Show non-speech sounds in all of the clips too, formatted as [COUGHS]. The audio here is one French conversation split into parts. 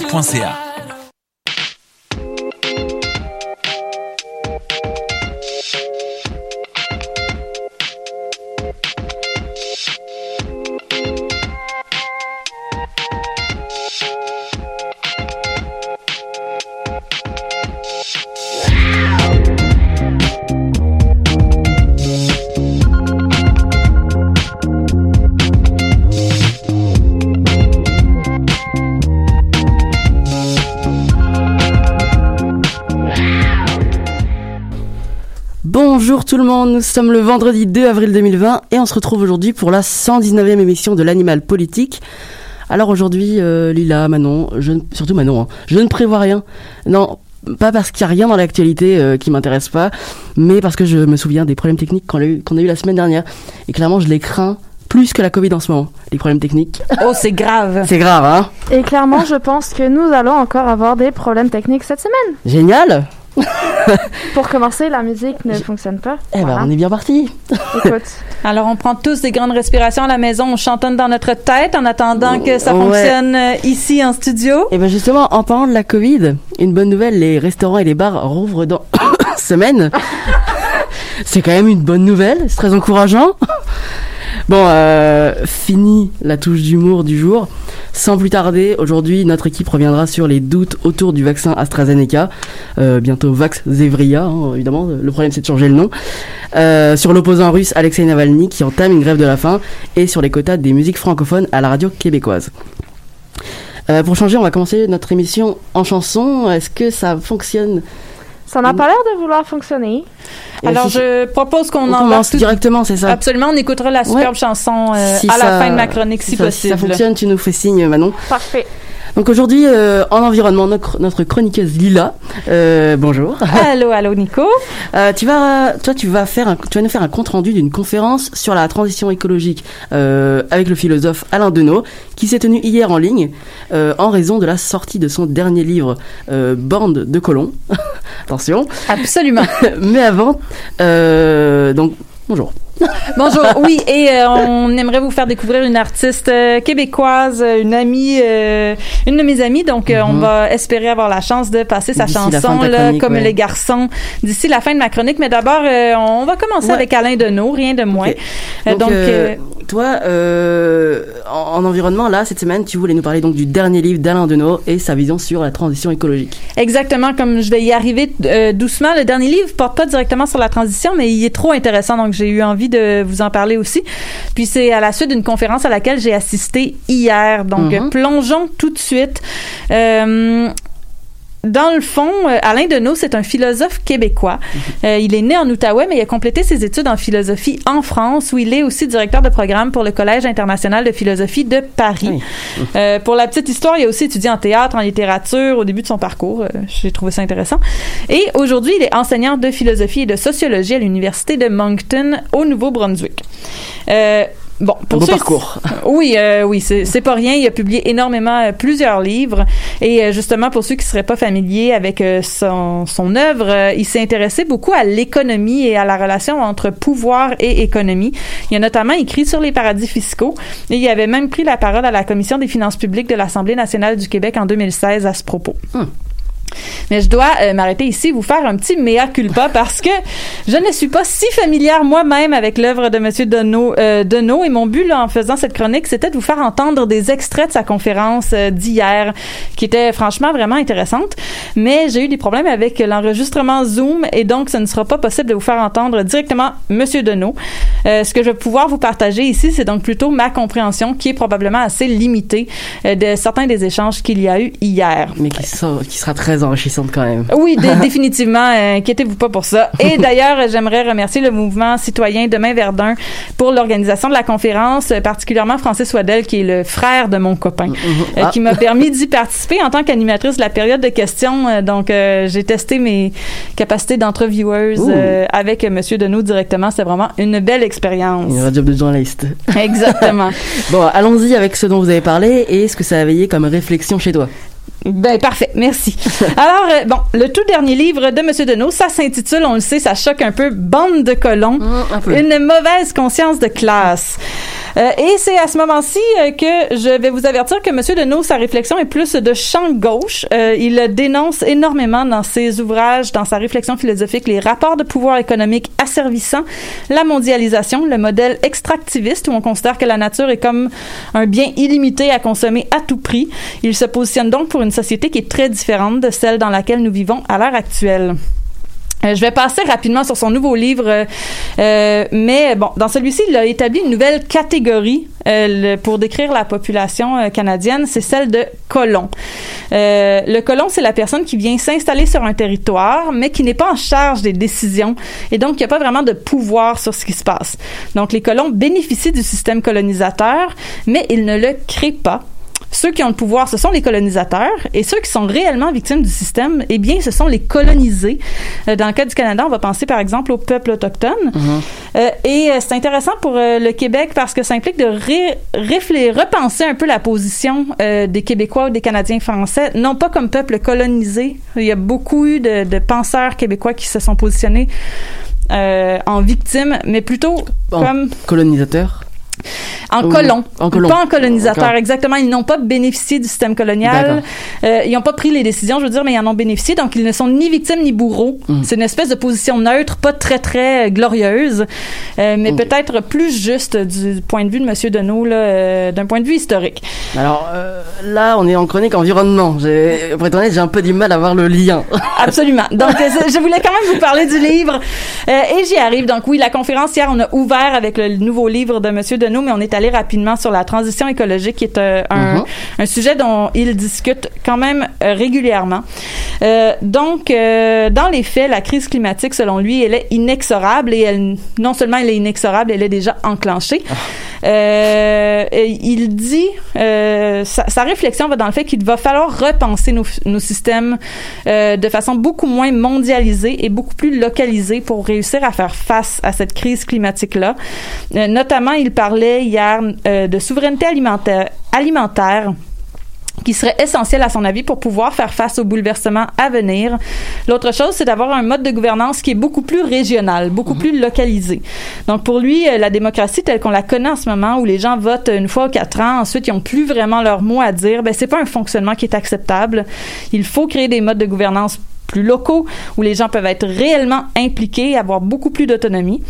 Bonjour tout le monde, nous sommes le vendredi 2 avril 2020 et on se retrouve aujourd'hui pour la 119e émission de l'Animal Politique. Alors aujourd'hui, euh, Lila, Manon, je ne- surtout Manon, hein, je ne prévois rien. Non, pas parce qu'il n'y a rien dans l'actualité euh, qui m'intéresse pas, mais parce que je me souviens des problèmes techniques qu'on a eu, qu'on a eu la semaine dernière. Et clairement, je les crains plus que la Covid en ce moment, les problèmes techniques. Oh, c'est grave. C'est grave, hein Et clairement, je pense que nous allons encore avoir des problèmes techniques cette semaine. Génial Pour commencer, la musique ne fonctionne pas. Eh ben, Voilà. on est bien parti Écoute, [LAUGHS] Alors, on prend tous des grandes respirations à la maison, on chantonne dans notre tête en attendant que ça fonctionne euh, ici en studio. Et ben justement, en parlant de la Covid, une bonne nouvelle, les restaurants et les bars rouvrent dans [COUGHS] semaine. [LAUGHS] c'est quand même une bonne nouvelle, c'est très encourageant. Bon, euh, fini la touche d'humour du jour. Sans plus tarder, aujourd'hui, notre équipe reviendra sur les doutes autour du vaccin AstraZeneca, euh, bientôt Vax Zevria, hein, évidemment. Le problème, c'est de changer le nom. Euh, sur l'opposant russe Alexei Navalny qui entame une grève de la faim et sur les quotas des musiques francophones à la radio québécoise. Euh, pour changer, on va commencer notre émission en chanson. Est-ce que ça fonctionne? Ça n'a pas l'air de vouloir fonctionner. Et Alors, si- je propose qu'on on en commence directement, c'est ça Absolument, on écoutera la superbe Ouais. chanson euh, Si à la fin de ma chronique, si, ça, Si ça possible. fonctionne, tu nous fais signe, Manon. Parfait. Donc aujourd'hui, euh, en environnement, notre, notre chroniqueuse Lila, euh, bonjour. [LAUGHS] allô, allô, Nico. Euh, tu vas, toi, tu vas faire, un, tu vas nous faire un compte rendu d'une conférence sur la transition écologique euh, avec le philosophe Alain Deneau, qui s'est tenue hier en ligne euh, en raison de la sortie de son dernier livre, euh, Bande de colons. [LAUGHS] Attention. Absolument. [LAUGHS] Mais avant, euh, donc bonjour. Bonjour. Oui, et euh, on aimerait vous faire découvrir une artiste euh, québécoise, euh, une amie, euh, une de mes amies. Donc, on Mhm. va espérer avoir la chance de passer sa chanson, là, comme ouais. les garçons, d'ici la fin de ma chronique. Mais d'abord, on va commencer Ouais. avec Alain Deneau, rien de moins. Donc, donc, toi, en, en environnement, là, cette semaine, tu voulais nous parler donc du dernier livre d'Alain Deneau et sa vision sur la transition écologique. Exactement, comme je vais y arriver doucement. Le dernier livre porte pas directement sur la transition, mais il est trop intéressant, donc j'ai eu envie de vous en parler aussi. Puis c'est à la suite d'une conférence à laquelle j'ai assisté hier. Donc Mhm. euh, plongeons tout de suite. Euh, dans le fond, euh, Alain Deneau, c'est un philosophe québécois. Euh, il est né en Outaouais, mais il a complété ses études en philosophie en France, où il est aussi directeur de programme pour le Collège international de philosophie de Paris. Euh, pour la petite histoire, il a aussi étudié en théâtre, en littérature au début de son parcours. Euh, J'ai trouvé ça intéressant. Et aujourd'hui, il est enseignant de philosophie et de sociologie à l'université de Moncton au Nouveau-Brunswick. Bon, Un pour beau ceux- parcours. [LAUGHS] Oui, euh, oui, c'est pas rien. Il a publié énormément, euh, plusieurs livres. Et euh, justement, pour ceux qui seraient pas familiers avec euh, son, son œuvre, euh, il s'est intéressé beaucoup à l'économie et à la relation entre pouvoir et économie. Il a notamment écrit sur les paradis fiscaux et il avait même pris la parole à la Commission des finances publiques de l'Assemblée nationale du Québec en 2016 à ce propos. Mais je dois euh, m'arrêter ici, vous faire un petit mea culpa parce que je ne suis pas si familière moi-même avec l'œuvre de Monsieur Deneau, euh, et mon but en faisant cette chronique, c'était de vous faire entendre des extraits de sa conférence euh, d'hier, qui était franchement vraiment intéressante. Mais j'ai eu des problèmes avec l'enregistrement Zoom et donc ce ne sera pas possible de vous faire entendre directement Monsieur Deneau. Euh, ce que je vais pouvoir vous partager ici, c'est donc plutôt ma compréhension qui est probablement assez limitée euh, de certains des échanges qu'il y a eu hier. Mais qui, sera- qui sera très enrichissante quand même. Oui, dé- [LAUGHS] définitivement. euh, inquiétez-vous pas pour ça. Et [LAUGHS] d'ailleurs, j'aimerais remercier le mouvement citoyen Demain Verdun pour l'organisation de la conférence, euh, particulièrement Francis Waddell, qui est le frère de mon copain, Ah. qui m'a permis [LAUGHS] d'y participer en tant qu'animatrice de la période de questions. Donc, euh, j'ai testé mes capacités d'entrevieweuse Ouh. euh, avec Monsieur Deneau directement. C'est vraiment une belle expérience. Une radio de journaliste. [LAUGHS] Exactement. [LAUGHS] Bon, allons-y avec ce dont vous avez parlé et ce que ça a veillé comme réflexion chez toi. Ben parfait, merci. [LAUGHS] Alors euh, bon, le tout dernier livre de Monsieur Deneau, ça s'intitule, on le sait, ça choque un peu, Bande de colons, un peu. une mauvaise conscience de classe. Euh, et c'est à ce moment-ci euh, que je vais vous avertir que Monsieur Deneau, sa réflexion est plus de champ gauche. Euh, il dénonce énormément dans ses ouvrages, dans sa réflexion philosophique, les rapports de pouvoir économique asservissant, la mondialisation, le modèle extractiviste où on considère que la nature est comme un bien illimité à consommer à tout prix. Il se positionne donc pour une société qui est très différente de celle dans laquelle nous vivons à l'heure actuelle. Euh, je vais passer rapidement sur son nouveau livre, euh, euh, mais bon, dans celui-ci, il a établi une nouvelle catégorie pour décrire la population canadienne, c'est celle de colon. Le colon, c'est la personne qui vient s'installer sur un territoire, mais qui n'est pas en charge des décisions et donc qui n'a pas vraiment de pouvoir sur ce qui se passe. Donc, les colons bénéficient du système colonisateur, mais ils ne le créent pas. Ceux qui ont le pouvoir, ce sont les colonisateurs, et ceux qui sont réellement victimes du système, eh bien, ce sont les colonisés. Euh, dans le cas du Canada, on va penser par exemple au peuple autochtone. Euh, et euh, c'est intéressant pour le Québec parce que ça implique de ré- repenser un peu la position euh, des Québécois ou des Canadiens français, non pas comme peuple colonisé. Il y a beaucoup eu de, de penseurs québécois qui se sont positionnés euh, en victimes, mais plutôt En comme colonisateur. En colon. en colon. Pas en colonisateur, D'accord. exactement. Ils n'ont pas bénéficié du système colonial. Euh, ils n'ont pas pris les décisions, je veux dire, mais ils en ont bénéficié. Donc, ils ne sont ni victimes ni bourreaux. Mm. C'est une espèce de position neutre, pas très, très euh, glorieuse, euh, mais Mm. peut-être plus juste du point de vue de M. Deneau, euh, d'un point de vue historique. Alors là, on est en chronique environnement. Pour être honnête, j'ai un peu du mal à voir le lien. [LAUGHS] Absolument. Donc, je voulais quand même vous parler du livre et j'y arrive. Donc, oui, la conférence hier, on a ouvert avec le nouveau livre de Monsieur Deneau, mais on est allé rapidement sur la transition écologique, qui est euh, un, Mhm. un sujet dont il discute quand même euh, régulièrement. Euh, donc, euh, dans les faits, la crise climatique, selon lui, elle est inexorable et elle, non seulement elle est inexorable, elle est déjà enclenchée. Euh, il dit, euh, sa, réflexion va dans le fait qu'il va falloir repenser nos, systèmes euh, de façon beaucoup moins mondialisée et beaucoup plus localisée pour réussir à faire face à cette crise climatique-là. Euh, notamment, il parlait hier euh, de souveraineté alimentaire qui serait essentiel à son avis pour pouvoir faire face aux bouleversements à venir. L'autre chose, c'est d'avoir un mode de gouvernance qui est beaucoup plus régional, beaucoup plus localisé. Donc pour lui, euh, la démocratie telle qu'on la connaît en ce moment, où les gens votent une fois ou quatre ans, ensuite ils ont plus vraiment leur mot à dire, ben c'est pas un fonctionnement qui est acceptable. Il faut créer des modes de gouvernance plus locaux où les gens peuvent être réellement impliqués, avoir beaucoup plus d'autonomie.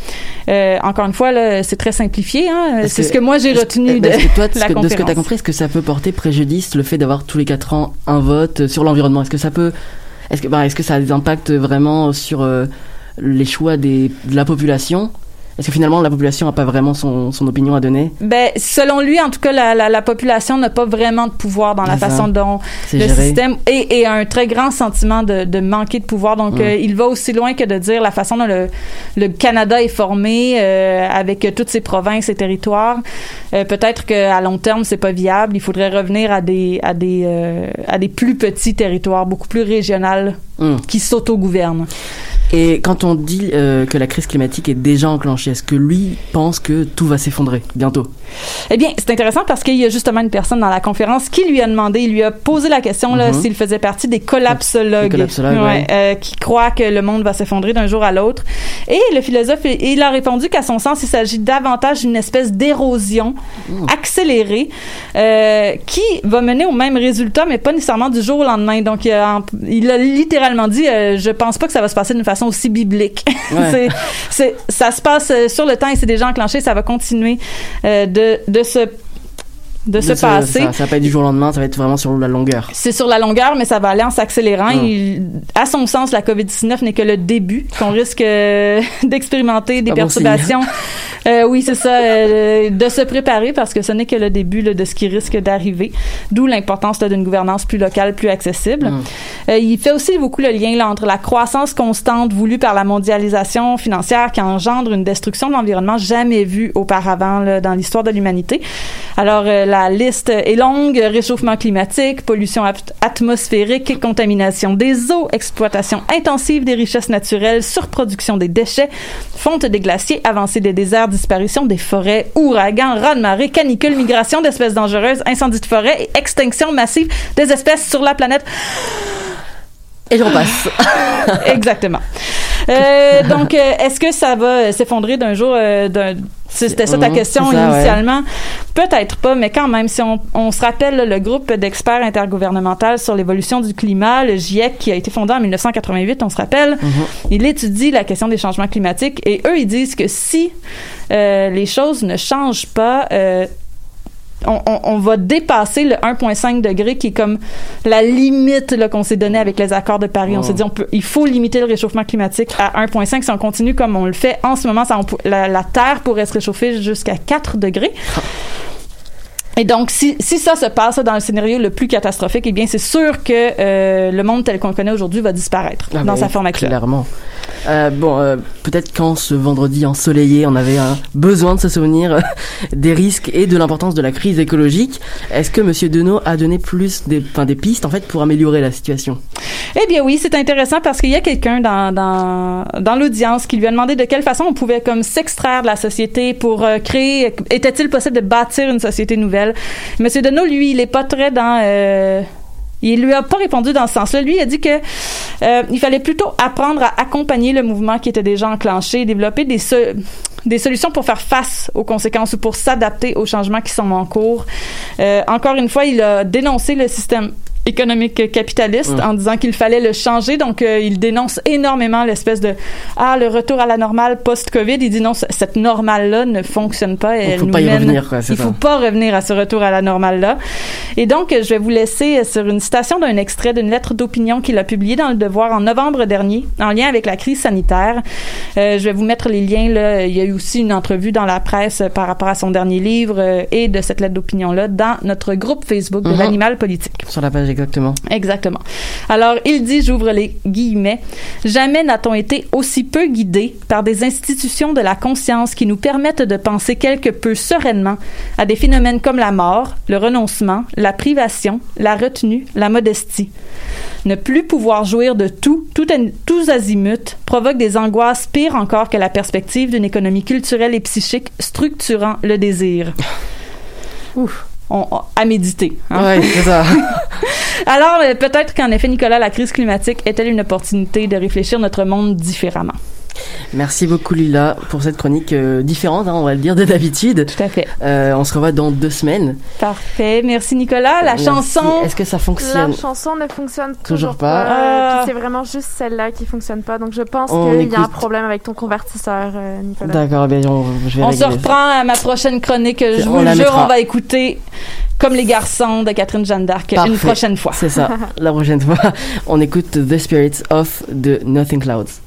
Euh, encore une fois, là, c'est très simplifié. Hein? C'est ce que moi j'ai retenu de est-ce que toi, [LAUGHS] de la ce que- de ce que tu as compris, est-ce que ça peut porter préjudice le fait d'avoir tous les 4 ans un vote sur l'environnement? Est-ce que ça peut. Est-ce que, bah, est-ce que ça a des impacts vraiment sur euh, les choix des, de la population? Est-ce que finalement la population n'a pas vraiment son, son opinion à donner? Ben, selon lui, en tout cas, la, la, la population n'a pas vraiment de pouvoir dans la ça. façon dont le géré. système et, et a un très grand sentiment de, de manquer de pouvoir. Donc, euh, il va aussi loin que de dire la façon dont le, le Canada est formé euh, avec toutes ses provinces et territoires. Euh, Peut-être qu'à long terme, c'est pas viable. Il faudrait revenir à des à des à des plus petits territoires, beaucoup plus régionales, Hum. qui s'autogouvernent. Et quand on dit que la crise climatique est déjà enclenchée, est-ce que lui pense que tout va s'effondrer bientôt? Eh bien, c'est intéressant parce qu'il y a justement une personne dans la conférence qui lui a demandé, il lui a posé la question là, Mhm. s'il faisait partie des collapsologues, Les collapsologues, Ouais, ouais. euh, qui croient que le monde va s'effondrer d'un jour à l'autre. Et le philosophe, il a répondu qu'à son sens, il s'agit davantage d'une espèce d'érosion Mmh. accélérée euh, qui va mener au même résultat, mais pas nécessairement du jour au lendemain. Donc, il a, il a littéralement dit, euh, je pense pas que ça va se passer d'une façon aussi biblique. [LAUGHS] Ouais. Ça se passe sur le temps et c'est déjà enclenché, ça va continuer euh, de, de se de, se passer. Ça, ça va pas être du jour au lendemain, ça va être vraiment sur la longueur. C'est sur la longueur, mais ça va aller en s'accélérant. Il- à son sens, la COVID-19 n'est que le début, qu'on risque euh, [LAUGHS] d'expérimenter des Ah bon perturbations. Euh, oui, c'est ça, euh, de se préparer parce que ce n'est que le début là, de ce qui risque d'arriver. D'où l'importance d'une gouvernance plus locale, plus accessible. Euh, il fait aussi beaucoup le lien là, entre la croissance constante voulue par la mondialisation financière qui engendre une destruction de l'environnement jamais vue auparavant là, dans l'histoire de l'humanité. Alors, la liste est longue. Réchauffement climatique, pollution at- atmosphérique, contamination des eaux, exploitation intensive des richesses naturelles, surproduction des déchets, fonte des glaciers, avancée des déserts, disparition des forêts, ouragans, raz-de-marée, canicules, migration d'espèces dangereuses, incendies de forêt et extinction massive des espèces sur la planète. Et je repasse. [LAUGHS] Exactement. Euh, donc, euh, est-ce que ça va euh, s'effondrer d'un jour euh, d'un c'était ça ta Mhm, question ça, initialement? Peut-être pas, mais quand même, si on, on se rappelle là, le groupe d'experts intergouvernemental sur l'évolution du climat, le GIEC, qui a été fondé en 1988, on se rappelle, Mhm. il étudie la question des changements climatiques et eux, ils disent que si euh, les choses ne changent pas, euh, on, on- on va dépasser le 1,5 degré qui est comme la limite qu'on s'est donnée avec les accords de Paris. On s'est dit on peut, il faut limiter le réchauffement climatique à 1,5. Si on continue comme on le fait en ce moment, ça, on pou- la, la Terre pourrait se réchauffer jusqu'à 4 degrés. Et donc, si, si ça se passe dans le scénario le plus catastrophique, eh bien, c'est sûr que euh, le monde tel qu'on le connaît aujourd'hui va disparaître Ah dans bah sa forme actuelle. Clairement. Euh, bon, euh, peut-être quand ce vendredi ensoleillé, on avait besoin de se souvenir des risques et de l'importance de la crise écologique. Est-ce que Monsieur Denot a donné plus des, enfin, des pistes en fait pour améliorer la situation? Eh bien oui, c'est intéressant parce qu'il y a quelqu'un dans, dans, dans l'audience qui lui a demandé de quelle façon on pouvait comme s'extraire de la société pour créer, était-il possible de bâtir une société nouvelle? Monsieur Deneau, lui, il est pas très dans... euh, il lui a pas répondu dans ce sens-là. Lui, il a dit que euh, il fallait plutôt apprendre à accompagner le mouvement qui était déjà enclenché, développer des solutions pour faire face aux conséquences ou pour s'adapter aux changements qui sont en cours. Euh, encore une fois, il a dénoncé le système économique capitaliste en disant qu'il fallait le changer. Donc, euh, il dénonce énormément l'espèce de ah le retour à la normale post-Covid. Il dit non, cette normale-là ne fonctionne pas. Et Il elle faut nous pas y mène- revenir, quoi, Il ça. faut pas revenir à ce retour à la normale-là. Et donc, je vais vous laisser euh, sur une citation d'un extrait d'une lettre d'opinion qu'il a publiée dans Le Devoir en novembre dernier, en lien avec la crise sanitaire. Euh, je vais vous mettre les liens. Là. Il y a eu aussi une entrevue dans la presse par rapport à son dernier livre euh, et de cette lettre d'opinion-là dans notre groupe Facebook de Mhm. l'animal politique. sur la page exactement Exactement. Alors, il dit, j'ouvre les guillemets, Jamais n'a-t-on été aussi peu guidé par des institutions de la conscience qui nous permettent de penser quelque peu sereinement à des phénomènes comme la mort, le renoncement, la privation, la retenue, la modestie. Ne plus pouvoir jouir de tout, tout tous azimuts, provoque des angoisses pires encore que la perspective d'une économie culturelle et psychique structurant le désir. Ouf. On- on- à méditer. hein. Ouais, c'est ça. [LAUGHS] Alors, euh, peut-être qu'en effet, Nicolas, la crise climatique est-elle une opportunité de réfléchir notre monde différemment? Merci beaucoup Lila pour cette chronique euh, différente, hein, on va le dire de d'habitude. Tout à fait. Euh, on se revoit dans deux semaines. Parfait. Merci, Nicolas. La Merci. chanson. Est-ce que ça La fonctionne chanson ne fonctionne toujours, Toujours pas. pas. Ah. C'est vraiment juste celle-là qui fonctionne pas. Donc je pense qu'il y a un problème avec ton convertisseur, euh, Nicolas. D'accord, bien, on, je vais On se reprend à ma prochaine chronique. Je vous le la jure, mettra. on va écouter Comme les garçons de Catherine Jeanne d'Arc une prochaine fois. C'est ça. [LAUGHS] La prochaine fois, on écoute The Spirits of de Nothing Clouds.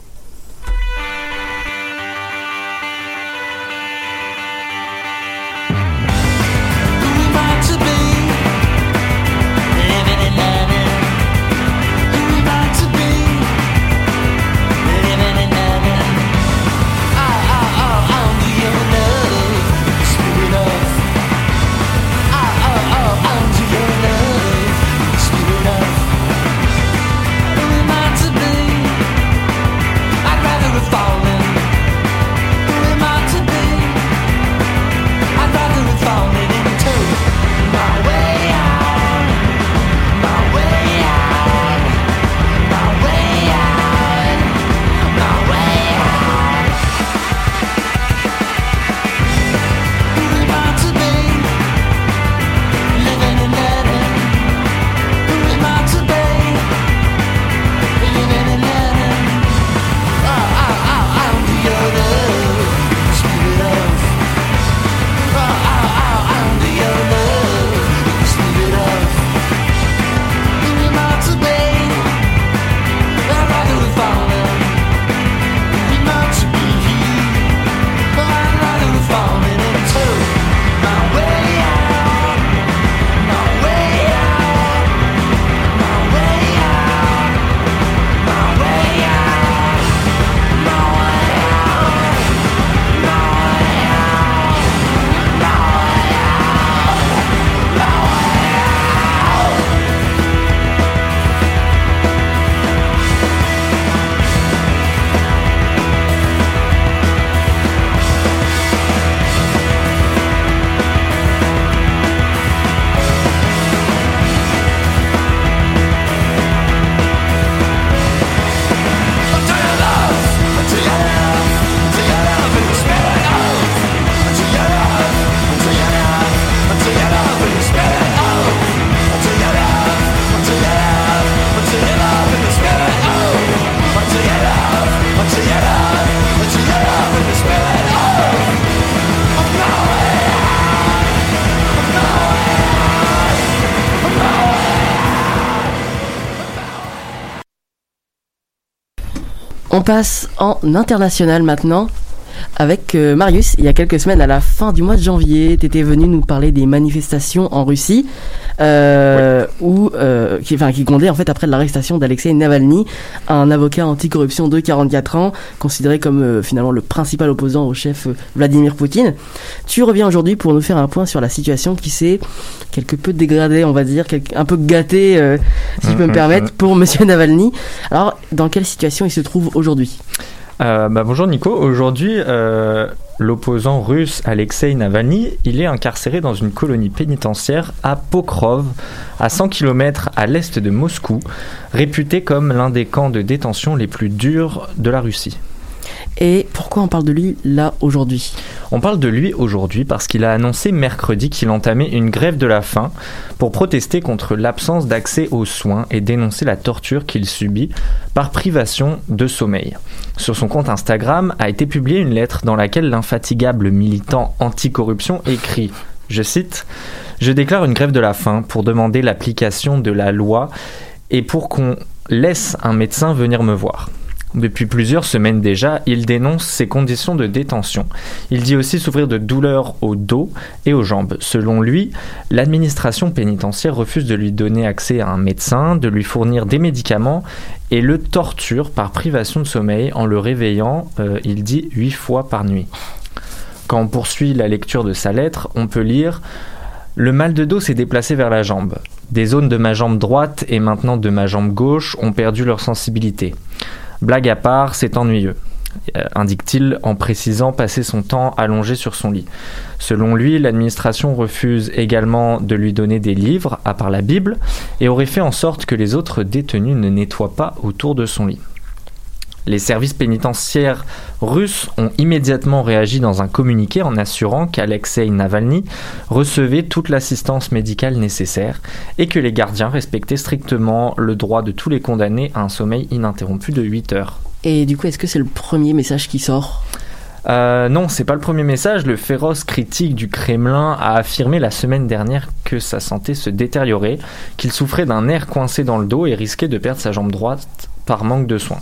Passe en international maintenant avec euh, Marius. Il y a quelques semaines, à la fin du mois de janvier, tu étais venu nous parler des manifestations en Russie, euh, où, euh, qui, enfin, qui comptaient en fait après l'arrestation d'Alexei Navalny, un avocat anticorruption de 44 ans, considéré comme euh, finalement le principal opposant au chef euh, Vladimir Poutine. Tu reviens aujourd'hui pour nous faire un point sur la situation qui s'est quelque peu dégradée, on va dire, un peu gâtée, euh, si je peux me Mhm, permettre, pour Monsieur Navalny. Alors, dans quelle situation il se trouve aujourd'hui? Euh, bah, bonjour Nico, aujourd'hui euh, l'opposant russe Alexei Navalny, il est incarcéré dans une colonie pénitentiaire à Pokrov, à 100 km à l'est de Moscou, réputé comme l'un des camps de détention les plus durs de la Russie. Et pourquoi on parle de lui là aujourd'hui? On parle de lui aujourd'hui parce qu'il a annoncé mercredi qu'il entamait une grève de la faim pour protester contre l'absence d'accès aux soins et dénoncer la torture qu'il subit par privation de sommeil. Sur son compte Instagram a été publiée une lettre dans laquelle l'infatigable militant anticorruption écrit, je cite, Je déclare une grève de la faim pour demander l'application de la loi et pour qu'on laisse un médecin venir me voir. Depuis plusieurs semaines déjà, il dénonce ses conditions de détention. Il dit aussi souffrir de douleurs au dos et aux jambes. Selon lui, l'administration pénitentiaire refuse de lui donner accès à un médecin, de lui fournir des médicaments et le torture par privation de sommeil en le réveillant, euh, il dit, huit fois par nuit. Quand on poursuit la lecture de sa lettre, on peut lire Le mal de dos s'est déplacé vers la jambe. Des zones de ma jambe droite et maintenant de ma jambe gauche ont perdu leur sensibilité. Blague à part, c'est ennuyeux, euh, indique-t-il en précisant passer son temps allongé sur son lit. Selon lui, l'administration refuse également de lui donner des livres, à part la Bible, et aurait fait en sorte que les autres détenus ne nettoient pas autour de son lit. Les services pénitentiaires russes ont immédiatement réagi dans un communiqué en assurant qu'Alexei Navalny recevait toute l'assistance médicale nécessaire et que les gardiens respectaient strictement le droit de tous les condamnés à un sommeil ininterrompu de 8 heures. Et du coup, est-ce que c'est le premier message qui sort? Euh, non, c'est pas le premier message. Le féroce critique du Kremlin a affirmé la semaine dernière que sa santé se détériorait, qu'il souffrait d'un nerf coincé dans le dos et risquait de perdre sa jambe droite par manque de soins.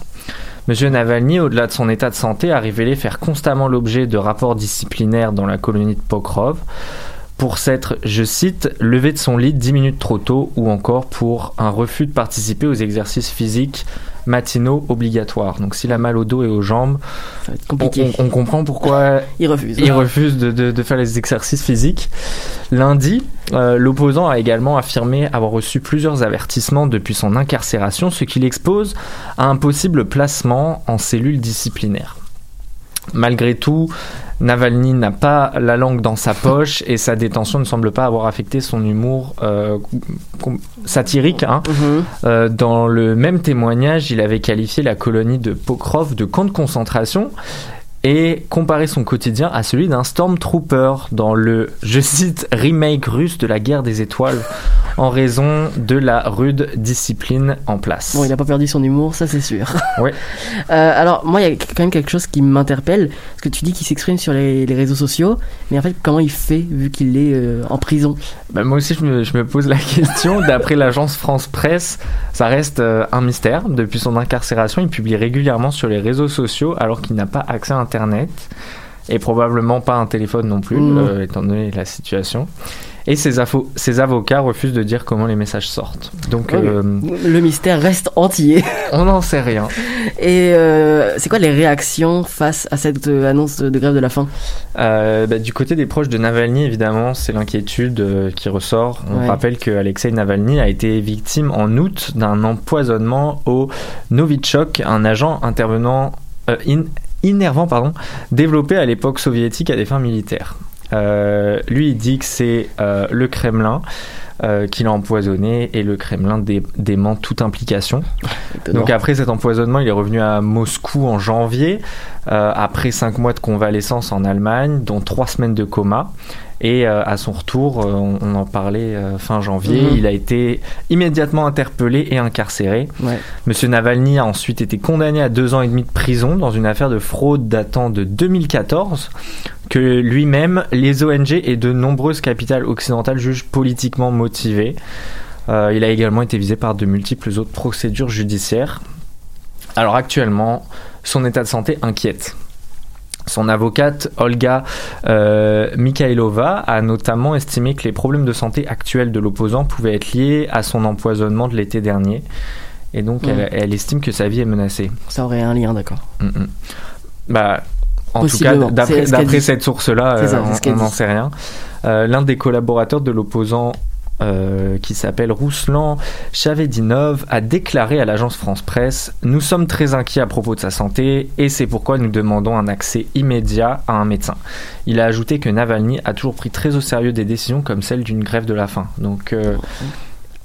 Monsieur Navalny, au-delà de son état de santé, a révélé faire constamment l'objet de rapports disciplinaires dans la colonie de Pokrov pour s'être, je cite, levé de son lit 10 minutes trop tôt ou encore pour un refus de participer aux exercices physiques matinaux obligatoires. Donc s'il a mal au dos et aux jambes, on, comprend pourquoi [LAUGHS] Il refuse. il refuse de, de- de faire les exercices physiques. Lundi, euh, l'opposant a également affirmé avoir reçu plusieurs avertissements depuis son incarcération, ce qui l'expose à un possible placement en cellule disciplinaire. Malgré tout, Navalny n'a pas la langue dans sa [LAUGHS] poche et sa détention ne semble pas avoir affecté son humour euh, satirique. hein. Mhm. Euh, dans le même témoignage, il avait qualifié la colonie de Pokrov de camp de concentration et comparé son quotidien à celui d'un Stormtrooper dans le, je cite, remake russe de la guerre des étoiles en raison de la rude discipline en place. Bon, il a pas perdu son humour, ça c'est sûr. [LAUGHS] Ouais. Euh, alors, moi, il y a quand même quelque chose qui m'interpelle. Parce que tu dis qu'il s'exprime sur les, les réseaux sociaux. Mais en fait, comment il fait vu qu'il est euh, en prison? Bah, moi aussi, je me, je me pose la [LAUGHS] question. D'après l'agence France Presse, ça reste euh, un mystère. Depuis son incarcération, il publie régulièrement sur les réseaux sociaux alors qu'il n'a pas accès à Internet et probablement pas un téléphone non plus, Mhm. euh, étant donné la situation. Et ses, avocats refusent de dire comment les messages sortent. Donc, Ok. euh, Le mystère reste entier. [LAUGHS] on n'en sait rien. Et euh, c'est quoi les réactions face à cette annonce de, de grève de la faim? Bah, du côté des proches de Navalny, évidemment, c'est l'inquiétude qui ressort. On Ouais. rappelle que Alexei Navalny a été victime en août d'un empoisonnement au Novichok, un agent intervenant in- innervant pardon, développé à l'époque soviétique à des fins militaires. Euh, lui, il dit que c'est euh, le Kremlin euh, qui l'a empoisonné et le Kremlin dé- dément toute implication. Donc après cet empoisonnement, il est revenu à Moscou en janvier, euh, après cinq mois de convalescence en Allemagne, dont trois semaines de coma. Et euh, à son retour, euh, on, on en parlait euh, fin janvier, Mhm. il a été immédiatement interpellé et incarcéré. Ouais. Monsieur Navalny a ensuite été condamné à deux ans et demi de prison dans une affaire de fraude datant de 2014 que lui-même, les ONG et de nombreuses capitales occidentales jugent politiquement motivées. Euh, il a également été visé par de multiples autres procédures judiciaires. Alors actuellement, son état de santé inquiète. Son avocate, Olga euh, Mikhailova, a notamment estimé que les problèmes de santé actuels de l'opposant pouvaient être liés à son empoisonnement de l'été dernier. Et donc, elle, elle estime que sa vie est menacée. Ça aurait un lien, d'accord. Mm, mm. Bah, en tout cas, d'après ce cette source-là, euh, on- n'en sait rien. Euh, L'un des collaborateurs de l'opposant, euh, qui s'appelle Rouslan Chavedinov, a déclaré à l'agence France Presse Nous sommes très inquiets à propos de sa santé et c'est pourquoi nous demandons un accès immédiat à un médecin. Il a ajouté que Navalny a toujours pris très au sérieux des décisions comme celle d'une grève de la faim. Donc. euh,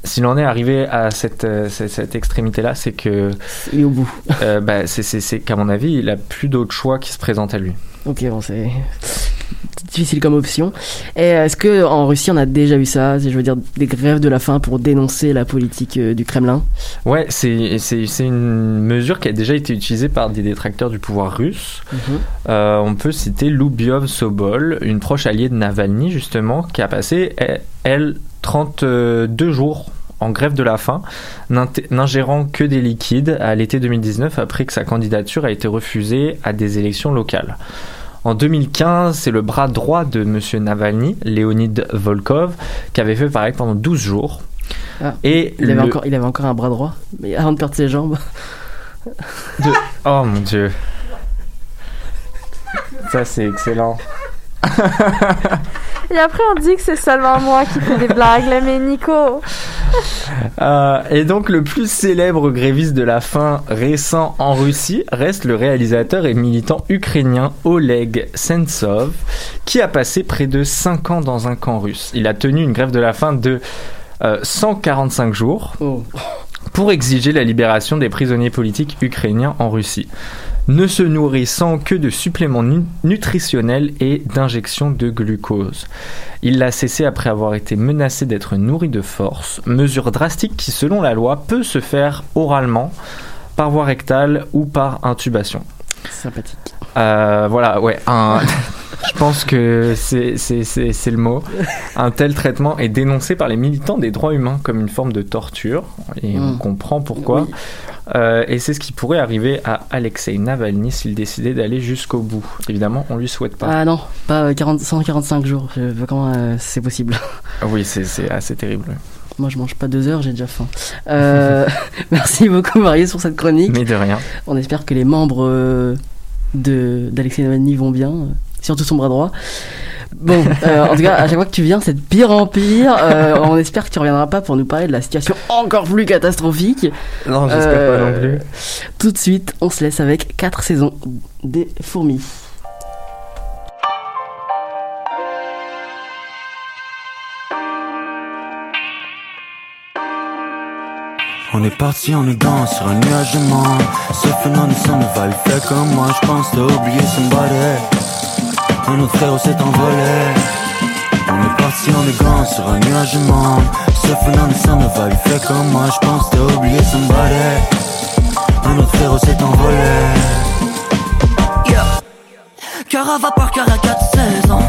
s'il en est arrivé à cette, euh, cette, cette extrémité-là, c'est que Il est au bout. euh, bah, c'est- qu'à mon avis, il a plus d'autres choix qui se présentent à lui. Ok, bon, c'est difficile comme option. Et est-ce que en Russie, on a déjà vu ça? Je veux dire, des grèves de la faim pour dénoncer la politique euh, du Kremlin Ouais, c'est une mesure qui a déjà été utilisée par des détracteurs du pouvoir russe. Euh, on peut citer Lubiov Sobol, une proche alliée de Navalny justement, qui a passé, elle, elle, 32 jours en grève de la faim, n'ingérant que des liquides à l'été 2019 après que sa candidature a été refusée à des élections locales. En 2015, c'est le bras droit de M. Navalny, Leonid Volkov, qui avait fait pareil pendant 12 jours. Ah, Et il, avait encore, il avait encore un bras droit, mais avant de perdre ses jambes. de- Oh mon dieu. Ça c'est excellent. Et après, on dit que c'est seulement moi qui fais des blagues, là, mais Nico. [LAUGHS] Euh, et donc le plus célèbre gréviste de la faim récent en Russie reste le réalisateur et militant ukrainien Oleg Sentsov, qui a passé près de 5 ans dans un camp russe. Il a tenu une grève de la faim de euh, 145 jours Oh. pour exiger la libération des prisonniers politiques ukrainiens en Russie, ne se nourrissant que de suppléments nu- nutritionnels et d'injections de glucose. Il l'a cessé après avoir été menacé d'être nourri de force, mesure drastique qui, selon la loi, peut se faire oralement, par voie rectale ou par intubation. Sympathique. Euh, voilà, ouais, un... [LAUGHS] je pense que c'est le mot. Un tel traitement est dénoncé par les militants des droits humains comme une forme de torture, et on Mm. comprend pourquoi. Oui. Euh, et c'est ce qui pourrait arriver à Alexei Navalny s'il décidait d'aller jusqu'au bout. Évidemment, on lui souhaite pas. Ah non, pas euh, 40, 145 jours. Comment euh, c'est possible. [LAUGHS] Oui, c'est assez terrible. Moi, je mange pas deux heures, j'ai déjà faim. Euh, [LAUGHS] merci beaucoup, Marius, pour cette chronique. Mais de rien. On espère que les membres euh, d'Alexei Navalny vont bien, euh, surtout son bras droit. Bon, euh, en tout cas, à chaque fois que tu viens, c'est de pire en pire. Euh, on espère que tu reviendras pas pour nous parler de la situation encore plus catastrophique. Non, j'espère pas non plus. Tout de suite, on se laisse avec quatre saisons des fourmis. On est parti en gants sur un nuage de mort Ce phénomène ça ne va le faire comme moi Je pense t'as oublié somebody Un autre frère s'est envolé On est parti en gants sur un nuage de Ce phénomène ça ne va le faire comme moi Je pense t'as oublié somebody Un autre frère s'est envolé Yeah. Cœur à vapeur, cœur à 4 saisons.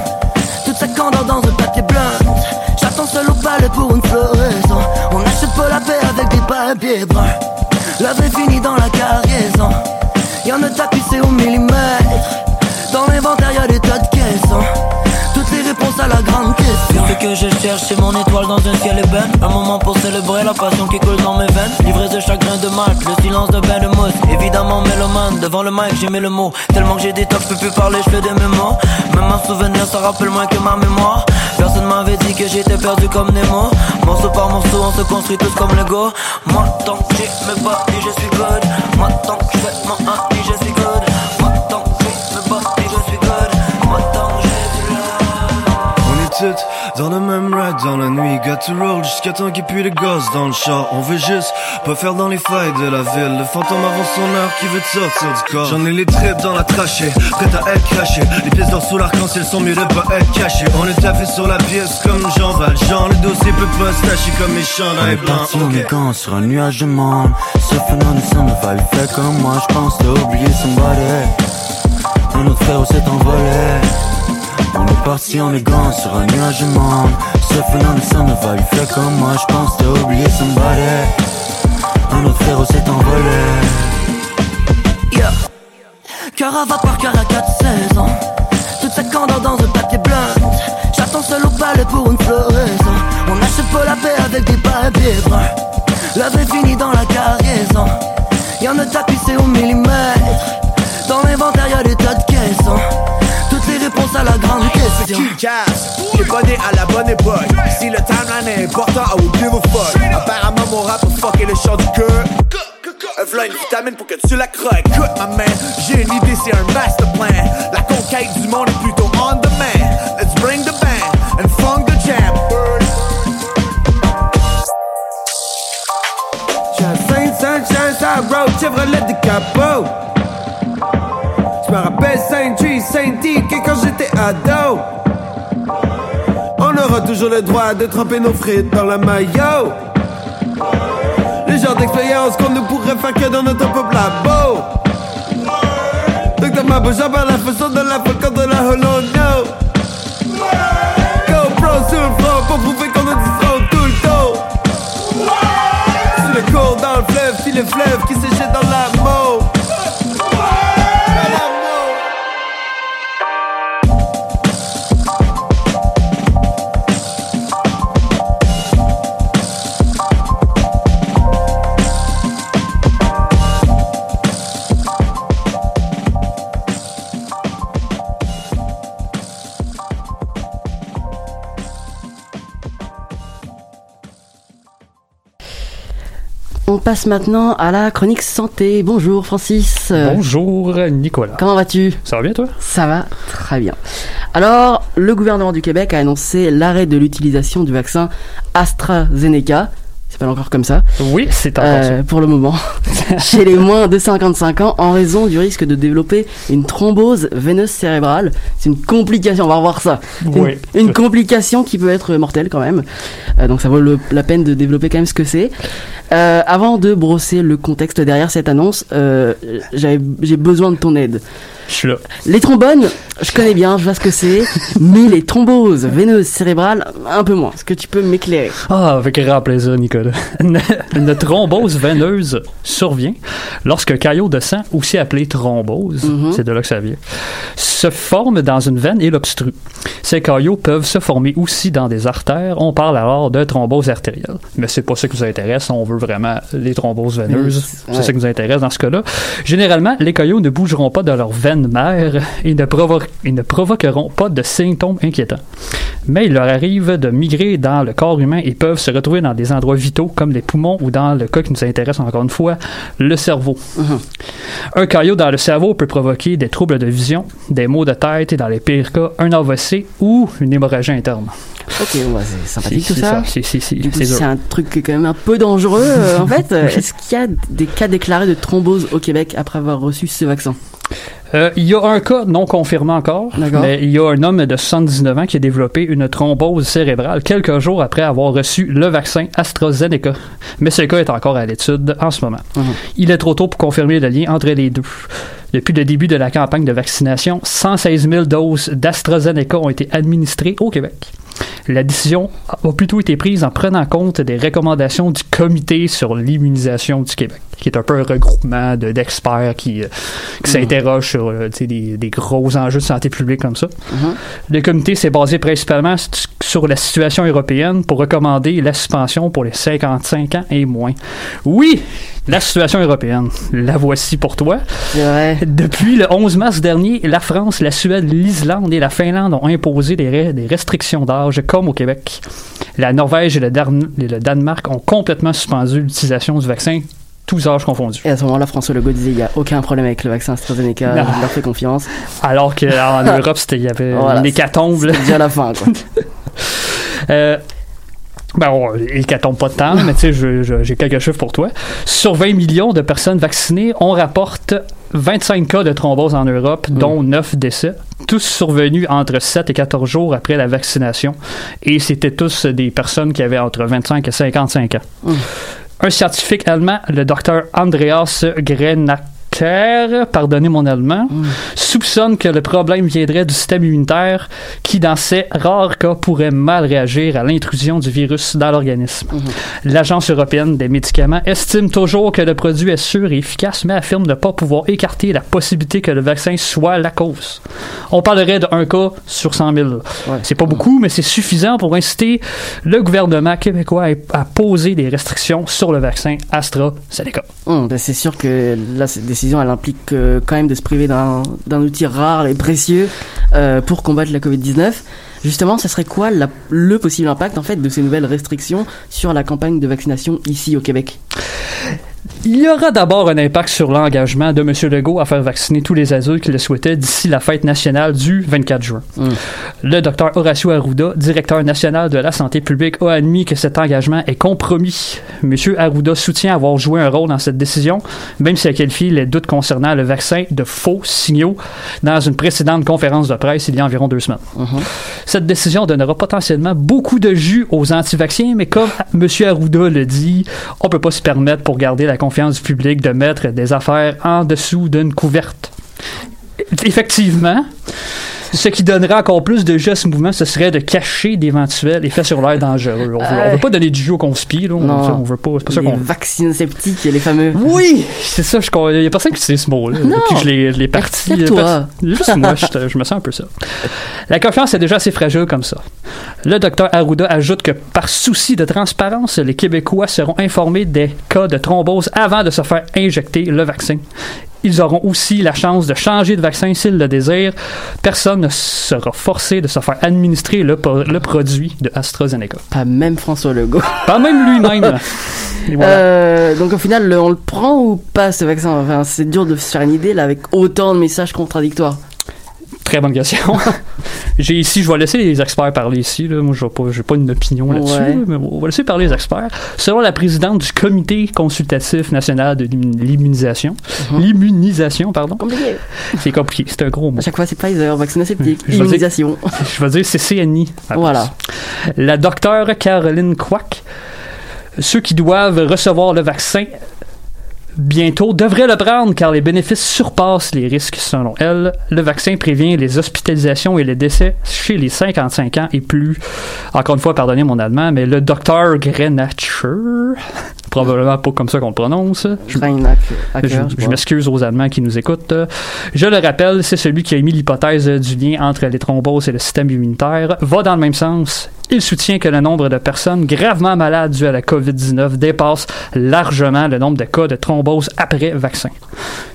Toute sa candeur dans un papier blanc. J'attends seul au palais pour une floraison. On achète pas la paix avec des papiers bruns. La vie finit dans la cargaison. Y'en a tapissé au millimètre. Dans l'inventaire, y'a des tas de caissons. Toutes les réponses à la grande question. Ce que je cherche, c'est mon étoile dans un ciel ébène. Un moment pour célébrer la passion qui coule dans mes veines. Livré de chagrin de mat, le silence de bain de mousse. Évidemment, mélomane, devant le mic, j'ai mis le mot. Tellement que j'ai des tocs, je peux plus parler, je fais des mémos. Même un souvenir, ça rappelle moins que ma mémoire. Personne m'avait dit que j'étais perdu comme Nemo. Morceau par morceau, on se construit tous comme Lego. Moi, tant que j'ai mes body, je suis good. Moi, tant que je fais mon happy, je suis good. On est dans le même ride dans la nuit Got to roll jusqu'à temps qu'il pue les gosses dans le char. On veut juste pas faire dans les failles de la ville. Le fantôme avant son heure qui veut te sortir du corps. J'en ai les tripes dans la trachée, prête à être craché Les pièces d'or sous l'arc-en-ciel sont mieux de pas être cachées. On est taffé sur la pièce comme Jean Valjean. Le dossier peut pas se tâcher comme mes On chandails est blancs parti en ok. gants sur un nuage de monde. Ce phénomène va le faire comme moi Je pense t'as oublié somebody Un autre frère s'est envolé On est parti en gants sur un nuage de monde phénomène ça ne va le faire comme moi Je pense t'as oublié somebody Un autre frère s'est envolé à vapeur, cœur à 4 saisons. Toute sa candeur dans un papier blanc. J'attends seul au palais pour une floraison. On achète pas la paix avec des papiers bruns. L'œuvre est finie dans la cargaison. Y'en a tapissé au millimètre. Dans l'inventaire, y'a des tas. À la grande question. Casse, j'ai bonné à la bonne époque. Si le timeline est important, I will give a fuck. Apparemment, mon rap a fucké le chant du cœur. V'là une vitamine pour que tu la croques. Écoute, ma man, j'ai une idée, c'est un master plan. La conquête du monde est plutôt on demand. Let's bring the band and funk the jam. Saint Sunshine, ça road, Chevrolet de capot. Je me rappelle Saint-Tree, Saint-D, que quand j'étais On aura toujours le droit de tremper nos frites dans la maillot. Le genre d'expérience qu'on ne pourrait faire que dans notre propre labo. Docteur Mabo, j'en parle la façon de la fois de la Hollow No. GoPro sur le front pour prouver qu'on tout le temps. Sous le cours dans le fleuve, si le fleuve qui se dans la passe maintenant à la chronique santé. Bonjour Francis. Bonjour Nicolas. Comment vas-tu? Ça va bien toi? Ça va très bien. Alors, le gouvernement du Québec a annoncé l'arrêt de l'utilisation du vaccin AstraZeneca. Pas encore comme ça. Oui, c'est encore Euh, pour le moment. [LAUGHS] Chez les moins de 55 ans, en raison du risque de développer une thrombose veineuse cérébrale. C'est une complication, on va revoir ça. Oui. Une, une complication qui peut être mortelle quand même. Euh, donc ça vaut le- la peine de développer quand même ce que c'est. Euh, avant de brosser le contexte derrière cette annonce, j'ai besoin de ton aide. Je suis là. Les trombones, je connais bien, je vois ce que c'est, [LAUGHS] mais les thromboses veineuses cérébrales, un peu moins. Est-ce que tu peux m'éclairer? Ah, avec grand plaisir, Nicolas. [LAUGHS] Une, thrombose veineuse survient lorsqu'un caillot de sang, aussi appelé thrombose, Mhm. c'est de là que ça vient, se forme dans une veine et l'obstrue. Ces caillots peuvent se former aussi dans des artères. On parle alors de thrombose artérielle. Mais c'est pas ça qui nous intéresse. On veut vraiment les thromboses veineuses. Mhm. C'est Ouais. ça qui nous intéresse dans ce cas-là. Généralement, les caillots ne bougeront pas de leur veine mère et ne, provo- et ne provoqueront pas de symptômes inquiétants. Mais il leur arrive de migrer dans le corps humain et peuvent se retrouver dans des endroits vitaux comme les poumons ou dans le cas qui nous intéresse encore une fois, le cerveau. Un caillot dans le cerveau peut provoquer des troubles de vision, des maux de tête et dans les pires cas, un AVC ou une hémorragie interne. Ok, bah, c'est sympathique C'est- tout ça. ça, c'est- un truc qui est quand même un peu dangereux euh, en [LAUGHS] fait. Est-ce qu'il y a des cas déclarés de thrombose au Québec après avoir reçu ce vaccin? Euh, il y a un cas non confirmé encore, mais il y a un homme de 79 ans qui a développé une thrombose cérébrale quelques jours après avoir reçu le vaccin AstraZeneca. Mais ce cas est encore à l'étude en ce moment. Mhm. Il est trop tôt pour confirmer le lien entre les deux. Depuis le début de la campagne de vaccination, 116 000 doses d'AstraZeneca ont été administrées au Québec. La décision a plutôt été prise en prenant compte des recommandations du Comité sur l'immunisation du Québec, qui est un peu un regroupement de- d'experts qui, euh, qui s'interrogent sur euh, des, des gros enjeux de santé publique comme ça. Le comité s'est basé principalement sur la situation européenne pour recommander la suspension pour les 55 ans et moins. Oui, la situation européenne. La voici pour toi. Depuis le 11 mars dernier, la France, la Suède, l'Islande et la Finlande ont imposé des, des restrictions d'âge comme au Québec. La Norvège et le, Darn- et le Danemark ont complètement suspendu l'utilisation du vaccin, tous âges confondus. Et à ce moment-là, François Legault disait il n'y a aucun problème avec le vaccin AstraZeneca, Non. je leur fais confiance. Alors qu'en [LAUGHS] Europe, il y avait Voilà, une hécatombe. déjà la fin, quoi. [LAUGHS] Euh, ben, on, hécatombe pas de temps, mais tu sais, j'ai quelques chiffres pour toi. Sur 20 millions de personnes vaccinées, on rapporte 25 cas de thrombose en Europe, dont 9 décès, tous survenus entre 7 et 14 jours après la vaccination. Et c'était tous des personnes qui avaient entre 25 et 55 ans. Un scientifique allemand, le docteur Andreas Grenak, Kerr, pardonnez mon allemand, soupçonne que le problème viendrait du système immunitaire qui, dans ces rares cas, pourrait mal réagir à l'intrusion du virus dans l'organisme. L'Agence européenne des médicaments estime toujours que le produit est sûr et efficace, mais affirme ne pas pouvoir écarter la possibilité que le vaccin soit la cause. On parlerait d'un cas sur 100 000. C'est pas beaucoup, mais c'est suffisant pour inciter le gouvernement québécois à, poser des restrictions sur le vaccin AstraZeneca. Hum, ben c'est sûr que là, cette elle implique euh, quand même de se priver d'un outil rare et précieux euh, pour combattre la Covid-19. Justement, ce serait quoi la- le possible impact en fait de ces nouvelles restrictions sur la campagne de vaccination ici au Québec? Il y aura d'abord un impact sur l'engagement de M. Legault à faire vacciner tous les adultes qui le souhaitaient d'ici la fête nationale du 24 juin. Le docteur Horacio Arruda, directeur national de la santé publique, a admis que cet engagement est compromis. M. Arruda soutient avoir joué un rôle dans cette décision, même s'il a qualifié les doutes concernant le vaccin de faux signaux dans une précédente conférence de presse il y a environ deux semaines. Cette décision donnera potentiellement beaucoup de jus aux anti-vaccins, mais comme M. Arruda le dit, on peut pas se permettre pour garder la confiance du public de mettre des affaires en dessous d'une couverte. Effectivement, ce qui donnerait encore plus de jus à ce mouvement, ce serait de cacher d'éventuels effets sur l'air dangereux. On veut, on veut pas donner du jus au conspi, là. On, Non. on veut pas, c'est pas ça qu'on vaccins sceptiques, les fameux. Oui, c'est ça. Je, il y a personne qui sait ce mot-là. Non. Depuis que je l'ai- parti. Accepte-toi. Juste moi, je, je me sens un peu ça. La confiance est déjà assez fragile comme ça. Le docteur Arruda ajoute que par souci de transparence, les Québécois seront informés des cas de thrombose avant de se faire injecter le vaccin. Ils auront aussi la chance de changer de vaccin s'ils le désirent. Personne ne sera forcé de se faire administrer le, le produit de AstraZeneca. Pas même François Legault. [LAUGHS] Pas même lui-même. [LAUGHS] Voilà. Euh, donc au final, le- on le prend ou pas ce vaccin? Enfin, c'est dur de se faire une idée là avec autant de messages contradictoires. Très bonne question. [LAUGHS] J'ai ici, je vais laisser les experts parler ici. Là. Moi, je n'ai pas, pas une opinion là-dessus, Ouais. mais on va laisser parler les experts. Selon la présidente du Comité consultatif national de l'immun- l'immunisation, l'immunisation, pardon. Compliqué. [LAUGHS] C'est compliqué, c'est un gros mot. À chaque fois, c'est Pfizer, vaccin dire- immunisation. [LAUGHS] Je vais dire à la Voilà. La docteure Caroline Quack, ceux qui doivent recevoir le vaccin bientôt devraient le prendre car les bénéfices surpassent les risques selon elle. Le vaccin prévient les hospitalisations et les décès chez les 55 ans et plus. Encore une fois, pardonnez mon allemand, mais le docteur Grenacher, [LAUGHS] probablement pas comme ça qu'on le prononce. Je- je, m'excuse aux Allemands qui nous écoutent. Je le rappelle, c'est celui qui a émis l'hypothèse du lien entre les thromboses et le système immunitaire. Va dans le même sens. Il soutient que le nombre de personnes gravement malades dues à la COVID-19 dépasse largement le nombre de cas de thrombose après vaccin.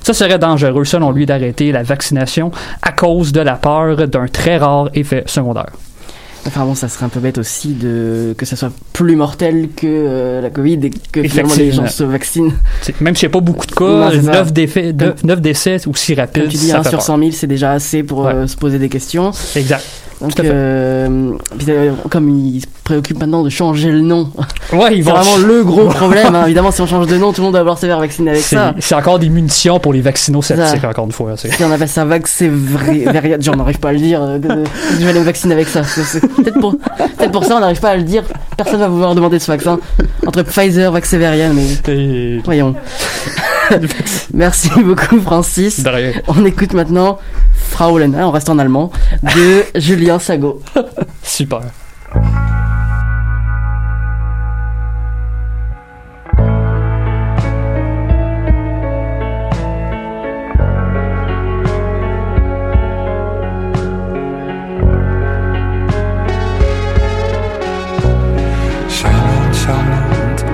Ça serait dangereux, selon lui, d'arrêter la vaccination à cause de la peur d'un très rare effet secondaire. Enfin bon, ça serait un peu bête aussi de que ça soit plus mortel que euh, la Covid et que finalement les gens se vaccinent. Même s'il n'y a pas beaucoup de Non, cas, ça. 9, défaits, Comme- 9 décès aussi rapides, Comme tu dis, ça 1 fait sur peur. 100 000, c'est déjà assez pour euh, se poser des questions. Exact. Donc, euh, euh, comme ils se préoccupent maintenant de changer le nom, Ouais, ils c'est vont- vraiment le gros [LAUGHS] problème. hein. Évidemment, si on change de nom, tout le monde va vouloir se faire vacciner avec C'est ça. c'est encore des munitions pour les vaccinos-sceptiques, Ça. encore une fois. c'est- Si on appelle ça vaccévariate, genre on n'arrive pas à le dire, euh, je vais aller me vacciner avec ça. C'est- c'est- Peut-être pour, ça on n'arrive pas à le dire, personne va vouloir demander ce vaccin. Entre Pfizer, Vaxévarian, mais voyons. [LAUGHS] Merci beaucoup Francis. On écoute maintenant Fraulen, hein, on reste en allemand, de [LAUGHS] Julien Sago. Super. Charmante,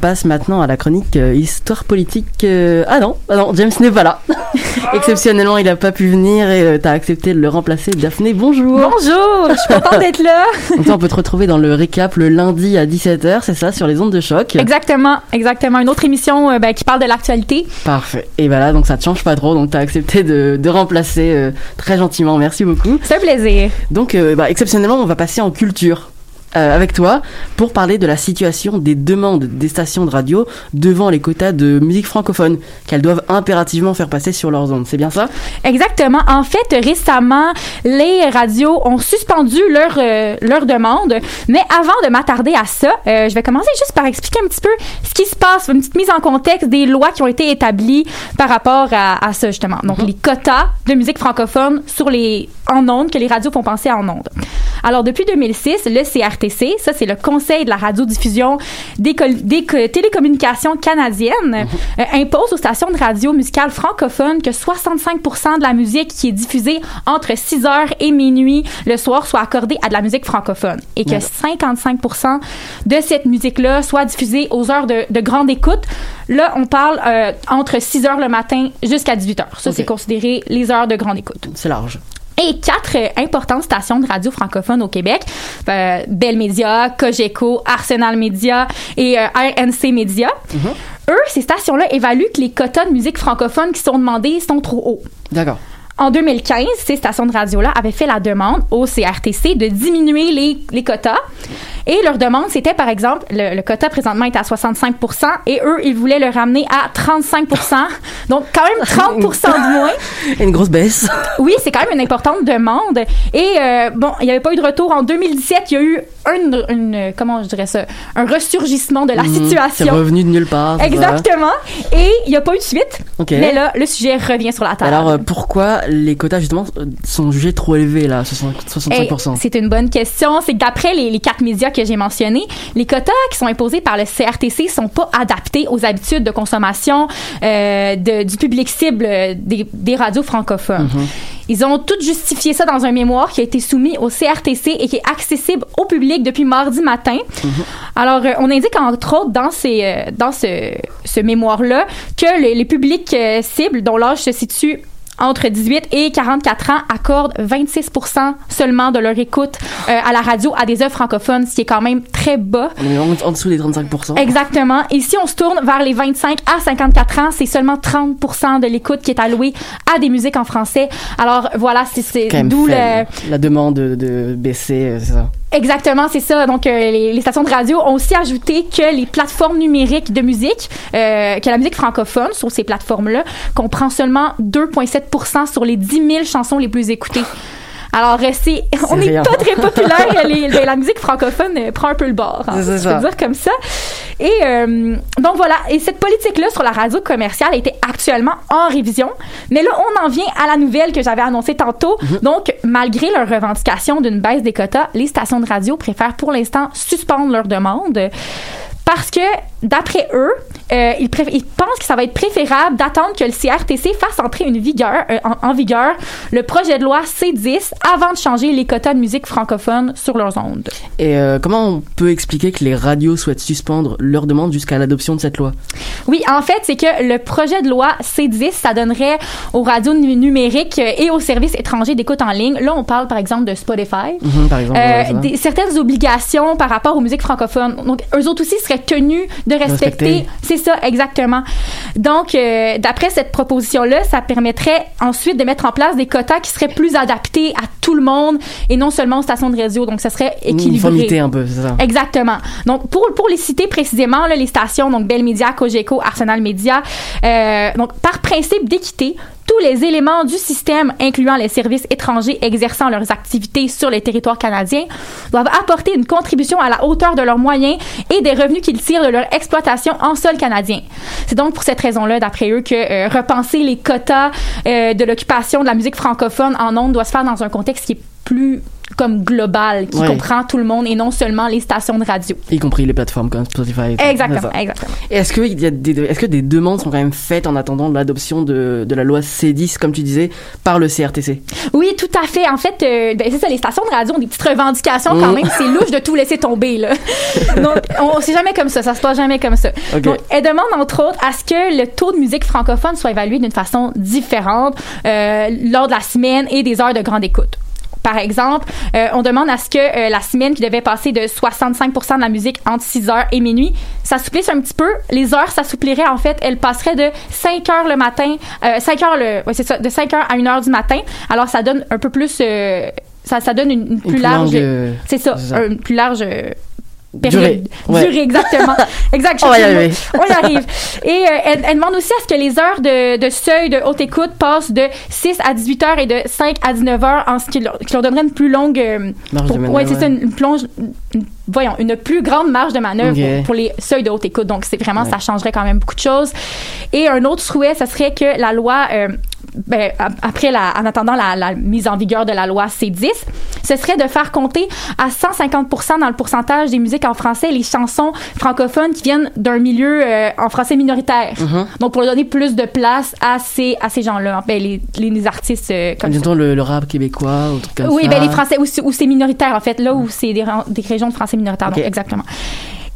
passe maintenant à la chronique euh, histoire politique. euh, Ah non, ah non, James n'est pas là. [LAUGHS] Exceptionnellement, il n'a pas pu venir et tu as accepté de le remplacer. Daphné, bonjour. Bonjour, je suis contente d'être là. [LAUGHS] Donc toi, on peut te retrouver dans le récap le lundi à 17h, c'est ça, sur les ondes de choc. Exactement, exactement. Une autre émission euh, ben, qui parle de l'actualité. Parfait. Et voilà, donc ça te change pas trop, donc tu as accepté de, de remplacer euh, très gentiment. Merci beaucoup. C'est un plaisir. Donc, euh, bah, exceptionnellement, on va passer en culture. Euh, avec toi pour parler de la situation des demandes des stations de radio devant les quotas de musique francophone qu'elles doivent impérativement faire passer sur leurs ondes. C'est bien ça? Exactement. En fait, récemment, les radios ont suspendu leur, euh, leur demande. Mais avant de m'attarder à ça, euh, je vais commencer juste par expliquer un petit peu ce qui se passe, une petite mise en contexte des lois qui ont été établies par rapport à, à ça, justement. Donc, les quotas de musique francophone sur les, en ondes, que les radios font penser en ondes. Alors, depuis 2006, le CRTC, ça, c'est le Conseil de la radiodiffusion des, télécommunications canadiennes, euh, impose aux stations de radio musicales francophones que 65% de la musique qui est diffusée entre 6 heures et minuit le soir soit accordée à de la musique francophone et que Ouais. 55 de cette musique-là soit diffusée aux heures de, de grande écoute. Là, on parle euh, entre 6 heures le matin jusqu'à 18 heures. Ça, c'est considéré les heures de grande écoute. C'est large. Et quatre euh, importantes stations de radio francophones au Québec, euh, Bell Media, Cogeco, Arsenal Media et euh, RNC Media. Eux, ces stations-là évaluent que les quotas de musique francophone qui sont demandés sont trop hauts. D'accord. En 2015, ces stations de radio-là avaient fait la demande au CRTC de diminuer les, les quotas. Et leur demande, c'était par exemple, le, le quota présentement est à 65% et eux, ils voulaient le ramener à 35% Donc, quand même [LAUGHS] 30% de moins. [LAUGHS] Une grosse baisse. [LAUGHS] Oui, c'est quand même une importante demande. Et euh, bon, il n'y avait pas eu de retour. En 2017, il y a eu une, une- comment je dirais ça, un ressurgissement de la Mhm. situation. C'est revenu de nulle part. Exactement. Et il n'y a pas eu de suite. Mais là, le sujet revient sur la table. Alors, euh, pourquoi les quotas, justement, euh, sont jugés trop élevés, là, 60 Hey, 65%? c'est une bonne question. C'est que d'après les, les quatre médias que j'ai mentionnés, les quotas qui sont imposés par le CRTC sont pas adaptés aux habitudes de consommation euh, de- du public cible euh, des, des radios francophones. Ils ont tout justifié ça dans un mémoire qui a été soumis au CRTC et qui est accessible au public depuis mardi matin. Alors, euh, on indique entre autres dans, ces, euh, dans ce, ce mémoire-là que le- les publics euh, cibles dont l'âge se situe entre 18 et 44 ans accordent 26 seulement de leur écoute euh, à la radio à des œuvres francophones, ce qui est quand même très bas. On est en, dessous des 35%. Exactement. Et si on se tourne vers les 25 à 54 ans, c'est seulement 30 de l'écoute qui est allouée à des musiques en français. Alors voilà, c'est- d'où le... La demande de, de baisser, euh, c'est ça. Exactement, c'est ça. Donc, euh, les, stations de radio ont aussi ajouté que les plateformes numériques de musique, euh, que la musique francophone sur ces plateformes-là comprend seulement 2,7% sur les 10 000 chansons les plus écoutées. Alors, c'est, on n'est pas très populaire. [LAUGHS] les- les- la musique francophone euh, prend un peu le bord. hein, C'est ça. peux dire comme ça. Et euh, donc voilà. Et cette politique-là sur la radio commerciale était actuellement en révision. Mais là, on en vient à la nouvelle que j'avais annoncée tantôt. Donc, malgré leur revendication d'une baisse des quotas, les stations de radio préfèrent pour l'instant suspendre leur demande. Parce que, d'après eux, euh, ils, pensent que ça va être préférable d'attendre que le CRTC fasse entrer une vigueur, euh, en, en vigueur le projet de loi C10 avant de changer les quotas de musique francophone sur leurs ondes. Et euh, comment on peut expliquer que les radios souhaitent suspendre leur demande jusqu'à l'adoption de cette loi? Oui, en fait, c'est que le projet de loi C10, ça donnerait aux radios nu- numériques et aux services étrangers d'écoute en ligne. Là, on parle par exemple de Spotify. Mhm, par exemple, ouais, des- certaines obligations par rapport aux musiques francophones. Donc, eux autres aussi seraient tenus de respecter. C'est ça, exactement. Donc, euh, d'après cette proposition-là, ça permettrait ensuite de mettre en place des quotas qui seraient plus adaptés à tout le monde et non seulement aux stations de radio. Donc, ça serait Une équilibré. uniformité un peu, c'est ça. Exactement. Donc, pour, pour les citer précisément, là, les stations, donc Bell Media, Cogeco, Arsenal Media, euh, donc par principe d'équité, tous les éléments du système, incluant les services étrangers exerçant leurs activités sur le territoire canadien, doivent apporter une contribution à la hauteur de leurs moyens et des revenus qu'ils tirent de leur exploitation en sol canadien. C'est donc pour cette raison-là, d'après eux, que euh, repenser les quotas euh, de l'occupation de la musique francophone en ondes doit se faire dans un contexte qui est plus comme global, qui Ouais. comprend tout le monde et non seulement les stations de radio. Y compris les plateformes comme Spotify. et. Exactement, exactement. Est-ce que, il y a des, est-ce que des demandes sont quand même faites en attendant l'adoption de, de la loi C10, comme tu disais, par le CRTC Oui, tout à fait. En fait, euh, ben, c'est ça, les stations de radio ont des petites revendications quand Mm. même. C'est louche de tout laisser tomber, là. [LAUGHS] Donc, on, c'est jamais comme ça. Ça se passe jamais comme ça. Ok. Donc, elle demande, entre autres, à ce que le taux de musique francophone soit évalué d'une façon différente euh, lors de la semaine et des heures de grande écoute. Par exemple, euh, on demande à ce que euh, la semaine qui devait passer de 65% de la musique entre 6 h et minuit s'assouplisse un petit peu. Les heures s'assoupliraient, en fait, elles passeraient de 5 heures le matin, euh, 5 heures le, ouais, c'est ça, de 5 heures à 1 heure du matin. Alors, ça donne un peu plus, euh, ça, ça donne une, une plus plus large, euh, c'est ça, c'est ça. une plus large euh, Durée. période. Ouais. Durée, exactement. [LAUGHS] exact. On y arriver. On y arrive. [LAUGHS] Et euh, elle, elle demande aussi à ce que les heures de, de seuil de haute écoute passent de 6 à 18 heures et de 5 à 19 heures, en ce qui leur, qui leur donnerait une plus longue. euh, Marge pour- de manœuvre, ouais, c'est une, une plonge. une- voyons, une plus grande marge de manœuvre pour, pour les seuils de haute écoute. Donc, c'est vraiment, Ouais. ça changerait quand même beaucoup de choses. Et un autre souhait, ce serait que la loi, euh, ben, ap- après la, en attendant la, la mise en vigueur de la loi C10, ce serait de faire compter à 150% dans le pourcentage des musiques en français les chansons francophones qui viennent d'un milieu euh, en français minoritaire. Mhm. Donc, pour donner plus de place à ces, à ces gens-là, ben, les, les, les artistes euh, comme. Disons le, le rap québécois ou truc comme Oui, ça. ben les Français, où, c'est- où c'est minoritaire, en fait, là où c'est des, des régions de Français minoritaires, donc, exactement.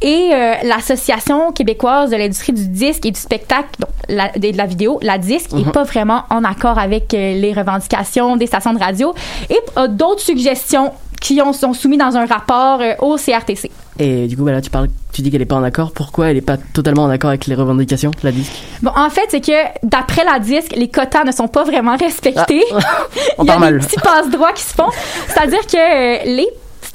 Et euh, l'Association québécoise de l'industrie du disque et du spectacle, donc la, de, de la vidéo, la disque, Mhm. est pas vraiment en accord avec euh, les revendications des stations de radio et a d'autres suggestions qui ont, sont soumises dans un rapport euh, au CRTC. Et du coup, bah là, tu parles, tu dis qu'elle est pas en accord. Pourquoi elle est pas totalement en accord avec les revendications, la disque? Bon, en fait, c'est que d'après la disque, les quotas ne sont pas vraiment respectés. [LAUGHS] On Il y a des petits passe-droits qui se font. C'est-à-dire que euh, les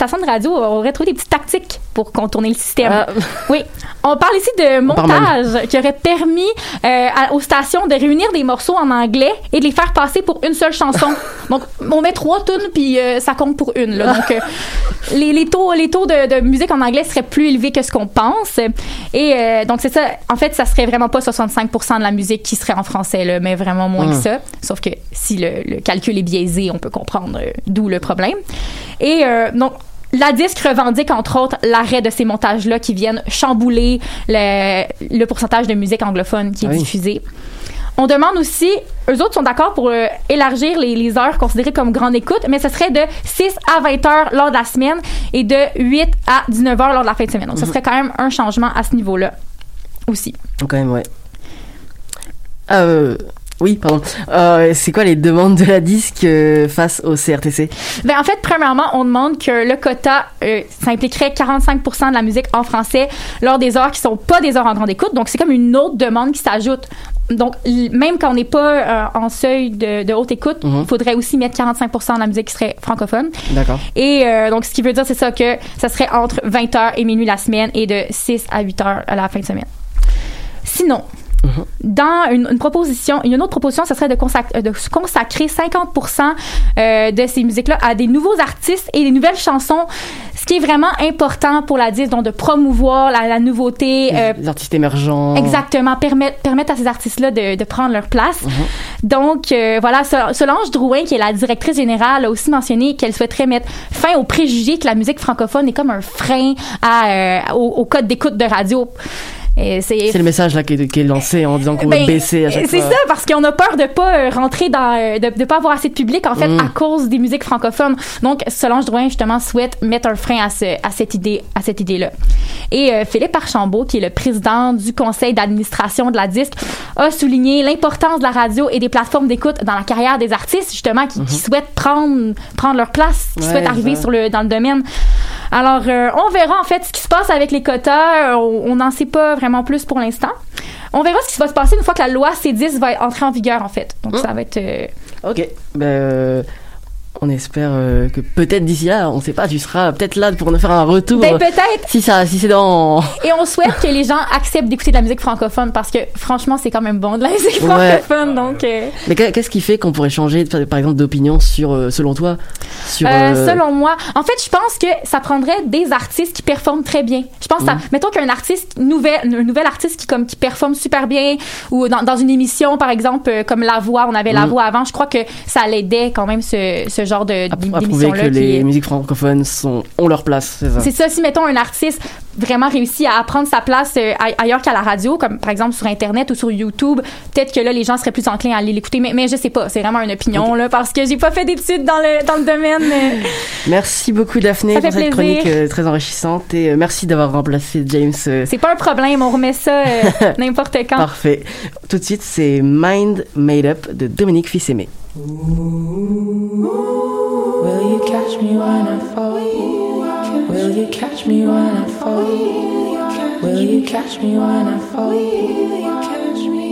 stations de radio auraient trouvé des petites tactiques pour contourner le système. Ah. Oui. On parle ici de montage qui aurait permis euh, à- aux stations de réunir des morceaux en anglais et de les faire passer pour une seule chanson. [LAUGHS] Donc, on met trois tunes puis euh, ça compte pour une. là. Donc, euh, [LAUGHS] les, les taux, les taux de, de musique en anglais seraient plus élevés que ce qu'on pense. Et donc, c'est ça. En fait, ça serait vraiment pas 65% de la musique qui serait en français, là, mais vraiment moins que ça. Sauf que si le, le calcul est biaisé, on peut comprendre d'où le problème. Et donc, la disque revendique entre autres l'arrêt de ces montages-là qui viennent chambouler le, le pourcentage de musique anglophone qui est Ah oui. diffusée. On demande aussi, eux autres sont d'accord pour euh, élargir les, les heures considérées comme grande écoute, mais ce serait de 6 à 20 heures lors de la semaine et de 8 à 19 heures lors de la fin de semaine. Donc, ce Mhm. serait quand même un changement à ce niveau-là aussi. Quand même, ouais. Euh, Oui, pardon. Euh, c'est quoi les demandes de la disque euh, face au CRTC Ben, en fait, premièrement, on demande que le quota, euh, ça impliquerait 45 de la musique en français lors des heures qui sont pas des heures en grande écoute. Donc, c'est comme une autre demande qui s'ajoute. Donc, même quand on n'est pas euh, en seuil de, de haute écoute, il Mhm. faudrait aussi mettre 45% de la musique qui serait francophone. D'accord. Et donc, ce qui veut dire, c'est ça, que ça serait entre 20h et minuit la semaine et de 6 à 8h à la fin de semaine. Sinon, dans une, une proposition, une autre proposition, ce serait de, euh, de consacrer 50% euh, de ces musiques-là à des nouveaux artistes et des nouvelles chansons, ce qui est vraiment important pour la disque, donc de promouvoir la, la nouveauté. euh, Les artistes émergents. Exactement, permettre, permettre à ces artistes-là de, de prendre leur place. Donc, euh, voilà, Sol- Solange Drouin, qui est la directrice générale, a aussi mentionné qu'elle souhaiterait mettre fin aux préjugés que la musique francophone est comme un frein à, euh, au, au code d'écoute de radio. C'est le message là qui est, qui est lancé en disant qu'on va ben, baisser à chaque C'est fois. ça, parce qu'on a peur de pas euh, rentrer dans, euh, de, de pas avoir assez de public en fait Mm. à cause des musiques francophones. Donc Solange Drouin justement souhaite mettre un frein à ce, à cette idée, à cette idée là. Et euh, Philippe Archambault, qui est le président du conseil d'administration de la disque, a souligné l'importance de la radio et des plateformes d'écoute dans la carrière des artistes justement qui, qui souhaitent prendre prendre leur place, qui Mm-hmm. Ouais, souhaitent arriver ça. sur le dans le domaine. Alors, euh, on verra en fait ce qui se passe avec les quotas. On n'en sait pas vraiment plus pour l'instant. On verra ce qui va se passer une fois que la loi C10 va entrer en vigueur en fait. Donc, ça va être. euh, Ok. Ben, euh, on espère euh, que peut-être d'ici là, on sait pas, tu seras peut-être là pour nous faire un retour. Ben, peut-être. Si ça, si c'est dans. [LAUGHS] Et on souhaite que les gens acceptent d'écouter de la musique francophone parce que franchement, c'est quand même bon de la musique Ouais. francophone. Donc, euh, Mais qu'est- qu'est-ce qui fait qu'on pourrait changer, par exemple, d'opinion sur, euh, selon toi, sur. Euh, selon moi, en fait, je pense que ça prendrait des artistes qui performent très bien. Je pense, Mhm. mettons qu'un artiste nouvelle, un nouvel artiste qui comme qui performe super bien, ou dans, dans une émission par exemple comme La Voix, on avait La Mhm. Voix avant. Je crois que ça l'aidait quand même ce, ce genre de à prouver d'émission que là. les musiques francophones sont, ont leur place, c'est ça. C'est ça, si mettons un artiste vraiment réussit à prendre sa place euh, aille- ailleurs qu'à la radio, comme par exemple sur Internet ou sur YouTube, peut-être que là, les gens seraient plus enclins à aller l'écouter. Mais, mais je sais pas, c'est vraiment une opinion, là, parce que j'ai pas fait d'études dans le, dans le domaine. mais- [LAUGHS] Merci beaucoup, Daphné, Ça pour cette plaisir. chronique euh, très enrichissante et euh, merci d'avoir remplacé James. euh, C'est pas un problème, on remet ça euh, [LAUGHS] n'importe quand. Parfait. Tout de suite, c'est Mind Made Up de Dominique Fils-Aimé. Will you catch me when I fall? Will you catch me when I fall? Will you catch me when I fall?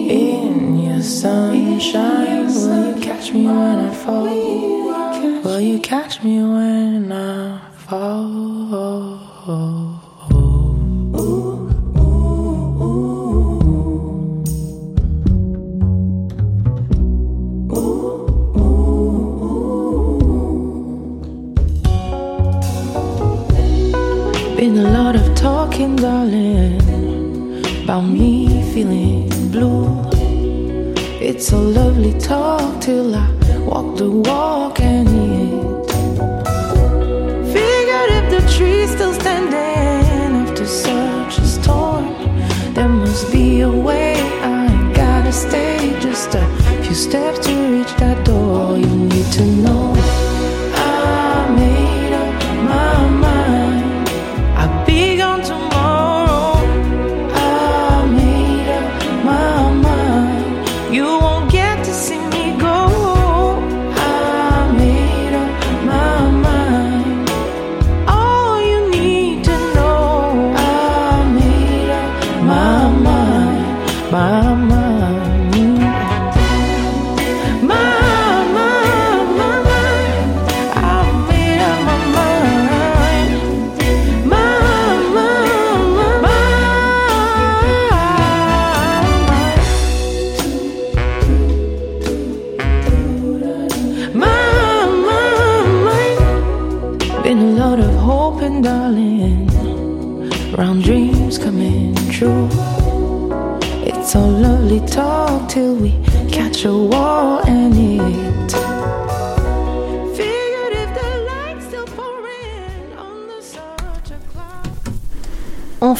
In your sunshine, will you catch me when I fall? Will you catch me when I fall? Been a lot of talking, darling, about me feeling blue. It's a lovely talk till I walk the walk and eat. Figured if the tree's still standing after such a storm, there must be a way. I gotta stay just a few steps to reach that door. You need to know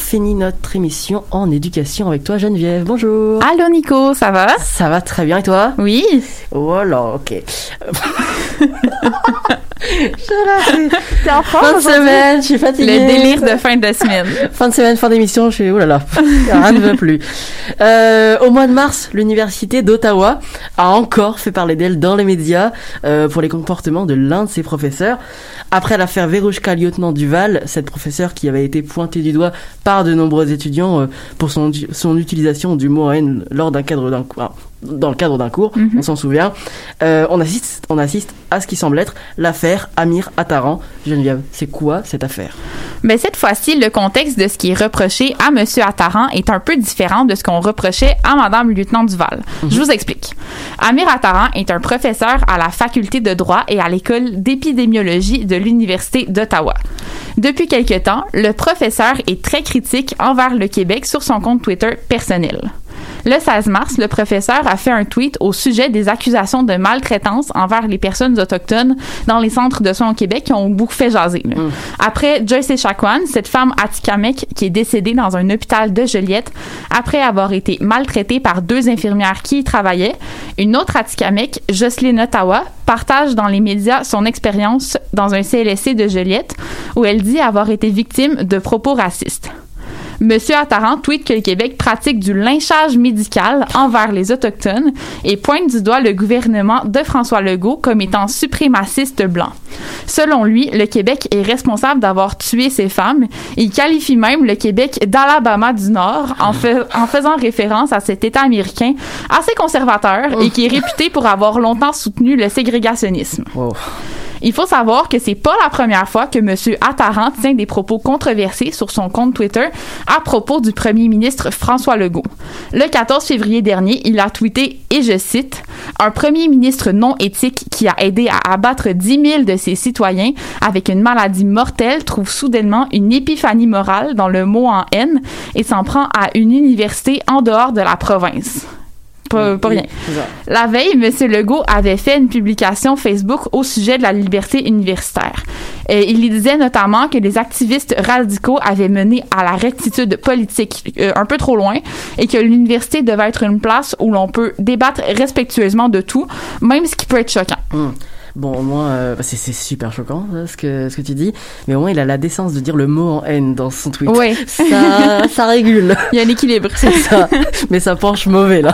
finit notre émission en éducation avec toi, Geneviève. Bonjour. Allô Nico, ça va? Ça va très bien et toi? Oui. Voilà, ok. T'es en forme Fin de semaine, je suis fatiguée. Le délire de fin de semaine. [LAUGHS] Fin de semaine, fin d'émission, je suis, oh là là, rien ne va plus. Euh, au mois de mars, l'université d'Ottawa a encore fait parler d'elle dans les médias euh, pour les comportements de l'un de ses professeurs. Après l'affaire Verouchka lieutenant Duval, cette professeure qui avait été pointée du doigt par de nombreux étudiants euh, pour son, son utilisation du mot haine lors d'un cadre d'un cours, dans le cadre d'un cours, on s'en souvient. Euh, on assiste, on assiste à ce qui semble être l'affaire Amir Attaran. Geneviève, c'est quoi cette affaire? Mais cette fois-ci, le contexte de ce qui est reproché à M. Attaran est un peu différent de ce qu'on reprochait à Mme lieutenant Duval. Je vous explique. Amir Attaran est un professeur à la faculté de droit et à l'école d'épidémiologie de l'Université d'Ottawa. Depuis quelque temps, le professeur est très critique envers le Québec sur son compte Twitter personnel. Le 16 mars, le professeur a fait un tweet au sujet des accusations de maltraitance envers les personnes autochtones dans les centres de soins au Québec qui ont beaucoup fait jaser. là. Après Joyce Echaquan, cette femme atikamekw qui est décédée dans un hôpital de Joliette après avoir été maltraitée par deux infirmières qui y travaillaient, une autre atikamekw, Jocelyne Ottawa, partage dans les médias son expérience dans un CLSC de Joliette où elle dit avoir été victime de propos racistes. Monsieur Attaran tweet que le Québec pratique du lynchage médical envers les Autochtones et pointe du doigt le gouvernement de François Legault comme étant suprémaciste blanc. Selon lui, le Québec est responsable d'avoir tué ces femmes. Il qualifie même le Québec d'Alabama du Nord en, fais- en faisant référence à cet État américain assez conservateur et qui est réputé pour avoir longtemps soutenu le ségrégationnisme. Il faut savoir que c'est pas la première fois que M. Attaran tient des propos controversés sur son compte Twitter à propos du premier ministre François Legault. Le 14 février dernier, il a tweeté, et je cite, Un premier ministre non éthique qui a aidé à abattre 10 000 de ses citoyens avec une maladie mortelle trouve soudainement une épiphanie morale dans le mot en haine et s'en prend à une université en dehors de la province. Pas, pas rien. La veille, M. Legault avait fait une publication Facebook au sujet de la liberté universitaire. Il y disait notamment que les activistes radicaux avaient mené à la rectitude politique euh, un peu trop loin et que l'université devait être une place où l'on peut débattre respectueusement de tout, même ce qui peut être choquant. Hum. Bon, au moins, euh, c'est super choquant là, ce, que, ce que tu dis, mais au moins il a la décence de dire le mot en haine dans son tweet. Oui. Ça, [LAUGHS] ça régule. Il y a un équilibre. C'est ça. [LAUGHS] Mais ça penche mauvais là.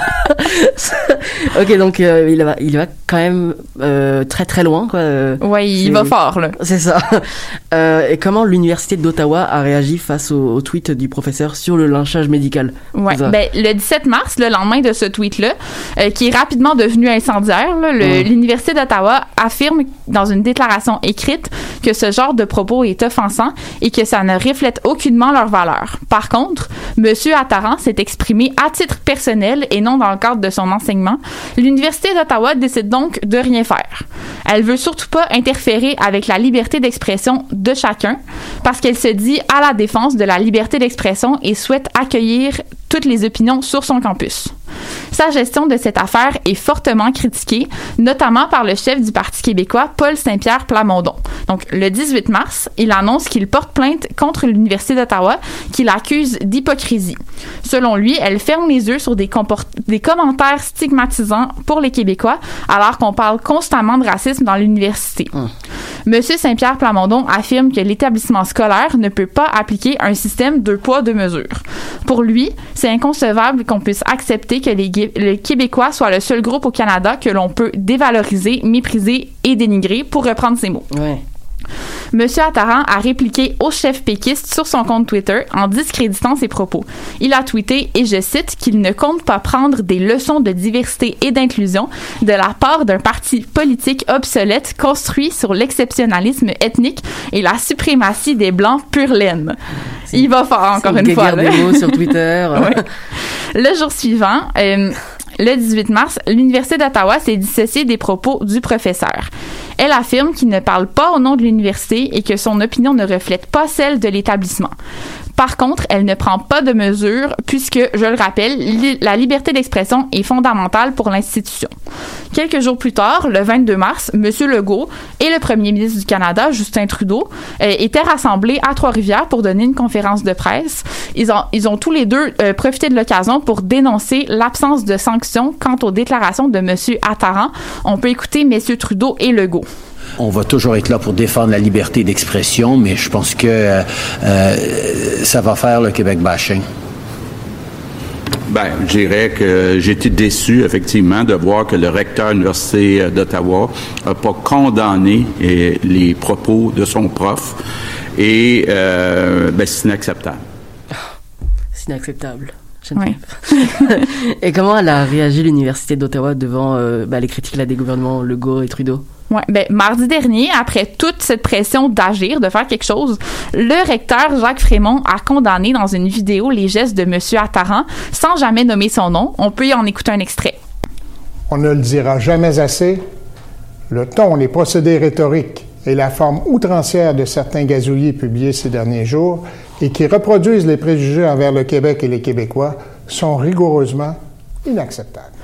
[LAUGHS] ok, donc euh, il, va, il va quand même euh, très très loin. Quoi. Euh, Ouais, il va fort, là. C'est ça. Et comment l'université d'Ottawa a réagi face au, au tweet du professeur sur le lynchage médical? Ouais. Ben, le 17 mars, le lendemain de ce tweet-là, euh, qui est rapidement devenu incendiaire, là, Ouais. l'Université d'Ottawa affirme dans une déclaration écrite que ce genre de propos est offensant et que ça ne reflète aucunement leur valeur. Par contre, M. Attaran s'est exprimé à titre personnel et non dans le cadre de son enseignement. L'Université d'Ottawa décide donc de rien faire. Elle veut surtout pas interférer avec la liberté d'expression de chacun parce qu'elle se dit à la défense de la liberté d'expression et souhaite accueillir toutes les opinions sur son campus. Sa gestion de cette affaire est fortement critiquée, notamment par le chef du Parti québécois, Paul Saint-Pierre Plamondon. Donc, le 18 mars, il annonce qu'il porte plainte contre l'Université d'Ottawa, qu'il accuse d'hypocrisie. Selon lui, elle ferme les yeux sur des, commentaires stigmatisants pour les Québécois, alors qu'on parle constamment de racisme dans l'université. Monsieur Saint-Pierre Plamondon affirme que l'établissement scolaire ne peut pas appliquer un système deux poids, deux mesures. Pour lui, c'est inconcevable qu'on puisse accepter que les, Québécois soient le seul groupe au Canada que l'on peut dévaloriser, mépriser et dénigrer, pour reprendre ses mots. Monsieur Attaran a répliqué au chef péquiste sur son compte Twitter en discréditant ses propos. Il a tweeté, et je cite, qu'il ne compte pas prendre des leçons de diversité et d'inclusion de la part d'un parti politique obsolète construit sur l'exceptionnalisme ethnique et la suprématie des Blancs pure laine. Il va fort, encore C'est une fois. des mots sur [LAUGHS] Twitter. Ouais. Le jour suivant, euh, le 18 mars, l'Université d'Ottawa s'est dissociée des propos du professeur. Elle affirme qu'il ne parle pas au nom de l'université et que son opinion ne reflète pas celle de l'établissement. Par contre, elle ne prend pas de mesures puisque, je le rappelle, la liberté d'expression est fondamentale pour l'institution. Quelques jours plus tard, le 22 mars, M. Legault et le premier ministre du Canada, Justin Trudeau, euh, étaient rassemblés à Trois-Rivières pour donner une conférence de presse. Ils ont, ils ont tous les deux euh, profité de l'occasion pour dénoncer l'absence de sanctions quant aux déclarations de M. Attaran. On peut écouter M. Trudeau et Legault. On va toujours être là pour défendre la liberté d'expression, mais je pense que euh, euh, ça va faire le Québec bashing. Ben, je dirais que j'ai été déçu, effectivement, de voir que le recteur de l'Université d'Ottawa n'a pas condamné eh, les propos de son prof. Et euh, ben, c'est inacceptable. C'est inacceptable. [LAUGHS] Et comment elle a réagi l'Université d'Ottawa devant euh, bah, les critiques là, des gouvernements Legault et Trudeau? Ben mardi dernier, après toute cette pression d'agir, de faire quelque chose, le recteur Jacques Frémont a condamné dans une vidéo les gestes de Monsieur Attaran sans jamais nommer son nom. On peut y en écouter un extrait. On ne le dira jamais assez. Le ton, les procédés rhétoriques et la forme outrancière de certains gazouillis publiés ces derniers jours et qui reproduisent les préjugés envers le Québec et les Québécois sont rigoureusement inacceptables.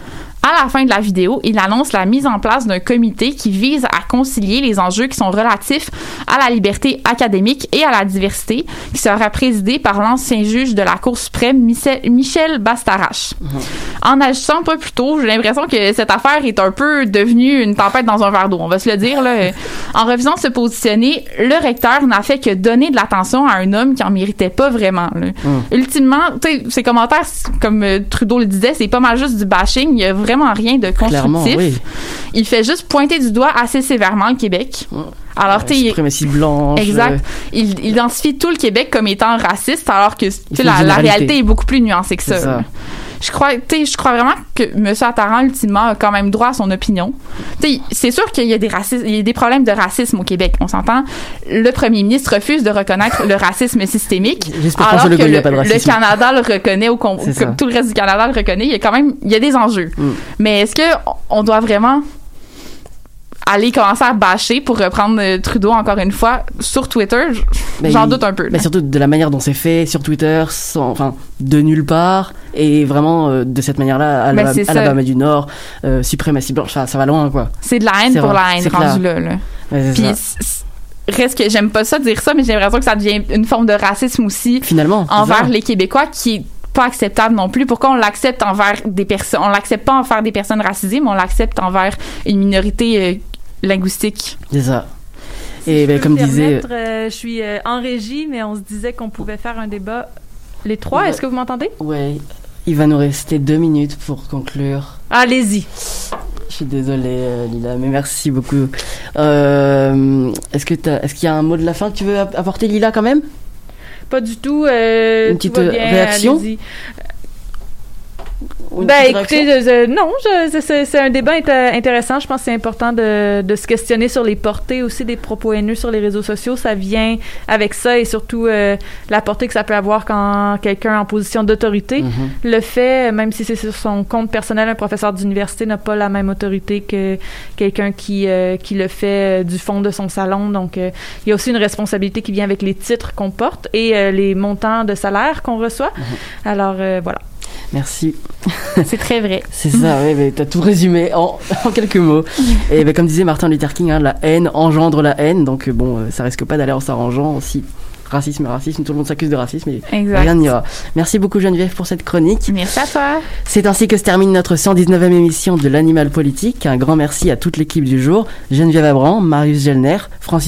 À la fin de la vidéo, il annonce la mise en place d'un comité qui vise à concilier les enjeux qui sont relatifs à la liberté académique et à la diversité, qui sera présidé par l'ancien juge de la Cour suprême, Michel, Bastarache. En agissant un peu plus tôt, j'ai l'impression que cette affaire est un peu devenue une tempête dans un verre d'eau, on va se le dire. Là. [LAUGHS] En refusant de se positionner, le recteur n'a fait que donner de l'attention à un homme qui en méritait pas vraiment. là. Ultimement, tu sais, ses commentaires, comme euh, Trudeau le disait, c'est pas mal juste du bashing. Il y a vraiment rien de constructif. Oui. Il fait juste pointer du doigt assez sévèrement le Québec. Alors, tu sais, blanche. Exact. euh, Il, il identifie tout le Québec comme étant raciste, alors que la, la généralité. réalité est beaucoup plus nuancée que ça. Je crois, tu sais, je crois vraiment que M. Attaran, ultimement, a quand même droit à son opinion. Tu sais, c'est sûr qu'il y a des racistes, il y a des problèmes de racisme au Québec. On s'entend. Le premier ministre refuse de reconnaître le racisme systémique. Alors que y le, le racisme. Canada le reconnaît au comme tout le reste du Canada le reconnaît. Il y a quand même, il y a des enjeux. Mm. Mais est-ce que on doit vraiment aller commencer à bâcher pour reprendre euh, Trudeau encore une fois sur Twitter, j'en doute un peu. Mais là. surtout de la manière dont c'est fait sur Twitter, sans, enfin, de nulle part, et vraiment euh, de cette manière-là, Ben, Alabama, du Nord, euh, suprématie blanche, ça, ça va loin, quoi. C'est de la haine pour vrai, la haine rendu là. là. Ouais, c'est Puis reste que j'aime pas ça dire ça, mais j'ai l'impression que ça devient une forme de racisme aussi Finalement, envers les Québécois qui est pas acceptable non plus. Pourquoi on l'accepte envers des personnes, on l'accepte pas envers des personnes racisées, mais on l'accepte envers une minorité linguistique. C'est ça. Et ben, peux comme me disait. euh, je suis euh, en régie, mais on se disait qu'on pouvait faire un débat. Les trois, Ouais. est-ce que vous m'entendez? Ouais, il va nous rester deux minutes pour conclure. Allez-y. Je suis désolée, euh, Lila, mais merci beaucoup. Euh, est-ce que est-ce qu'il y a un mot de la fin que tu veux app- apporter, Lila, quand même? Pas du tout. euh, Une petite, réaction? Une Ben écoutez, je- je- non, c'est un débat int- intéressant. Je pense que c'est important de, de se questionner sur les portées aussi des propos haineux sur les réseaux sociaux. Ça vient avec ça et surtout euh, la portée que ça peut avoir quand quelqu'un en position d'autorité Mhm. le fait, même si c'est sur son compte personnel, un professeur d'université n'a pas la même autorité que quelqu'un qui, euh, qui le fait euh, du fond de son salon. Donc, euh, il y a aussi une responsabilité qui vient avec les titres qu'on porte et euh, les montants de salaire qu'on reçoit. Alors, euh, voilà. Merci. C'est très vrai. C'est ça, oui, mais t'as tout résumé en, [LAUGHS] en quelques mots. Et ben, comme disait Martin Luther King, hein, la haine engendre la haine, donc euh, bon, euh, ça risque pas d'aller en s'arrangeant si racisme, racisme, tout le monde s'accuse de racisme et Exact. rien n'ira. Merci beaucoup Geneviève pour cette chronique. Merci à toi. C'est ainsi que se termine notre 119e émission de l'Animal Politique. Un grand merci à toute l'équipe du jour, Geneviève Abran, Marius Gelner, Francis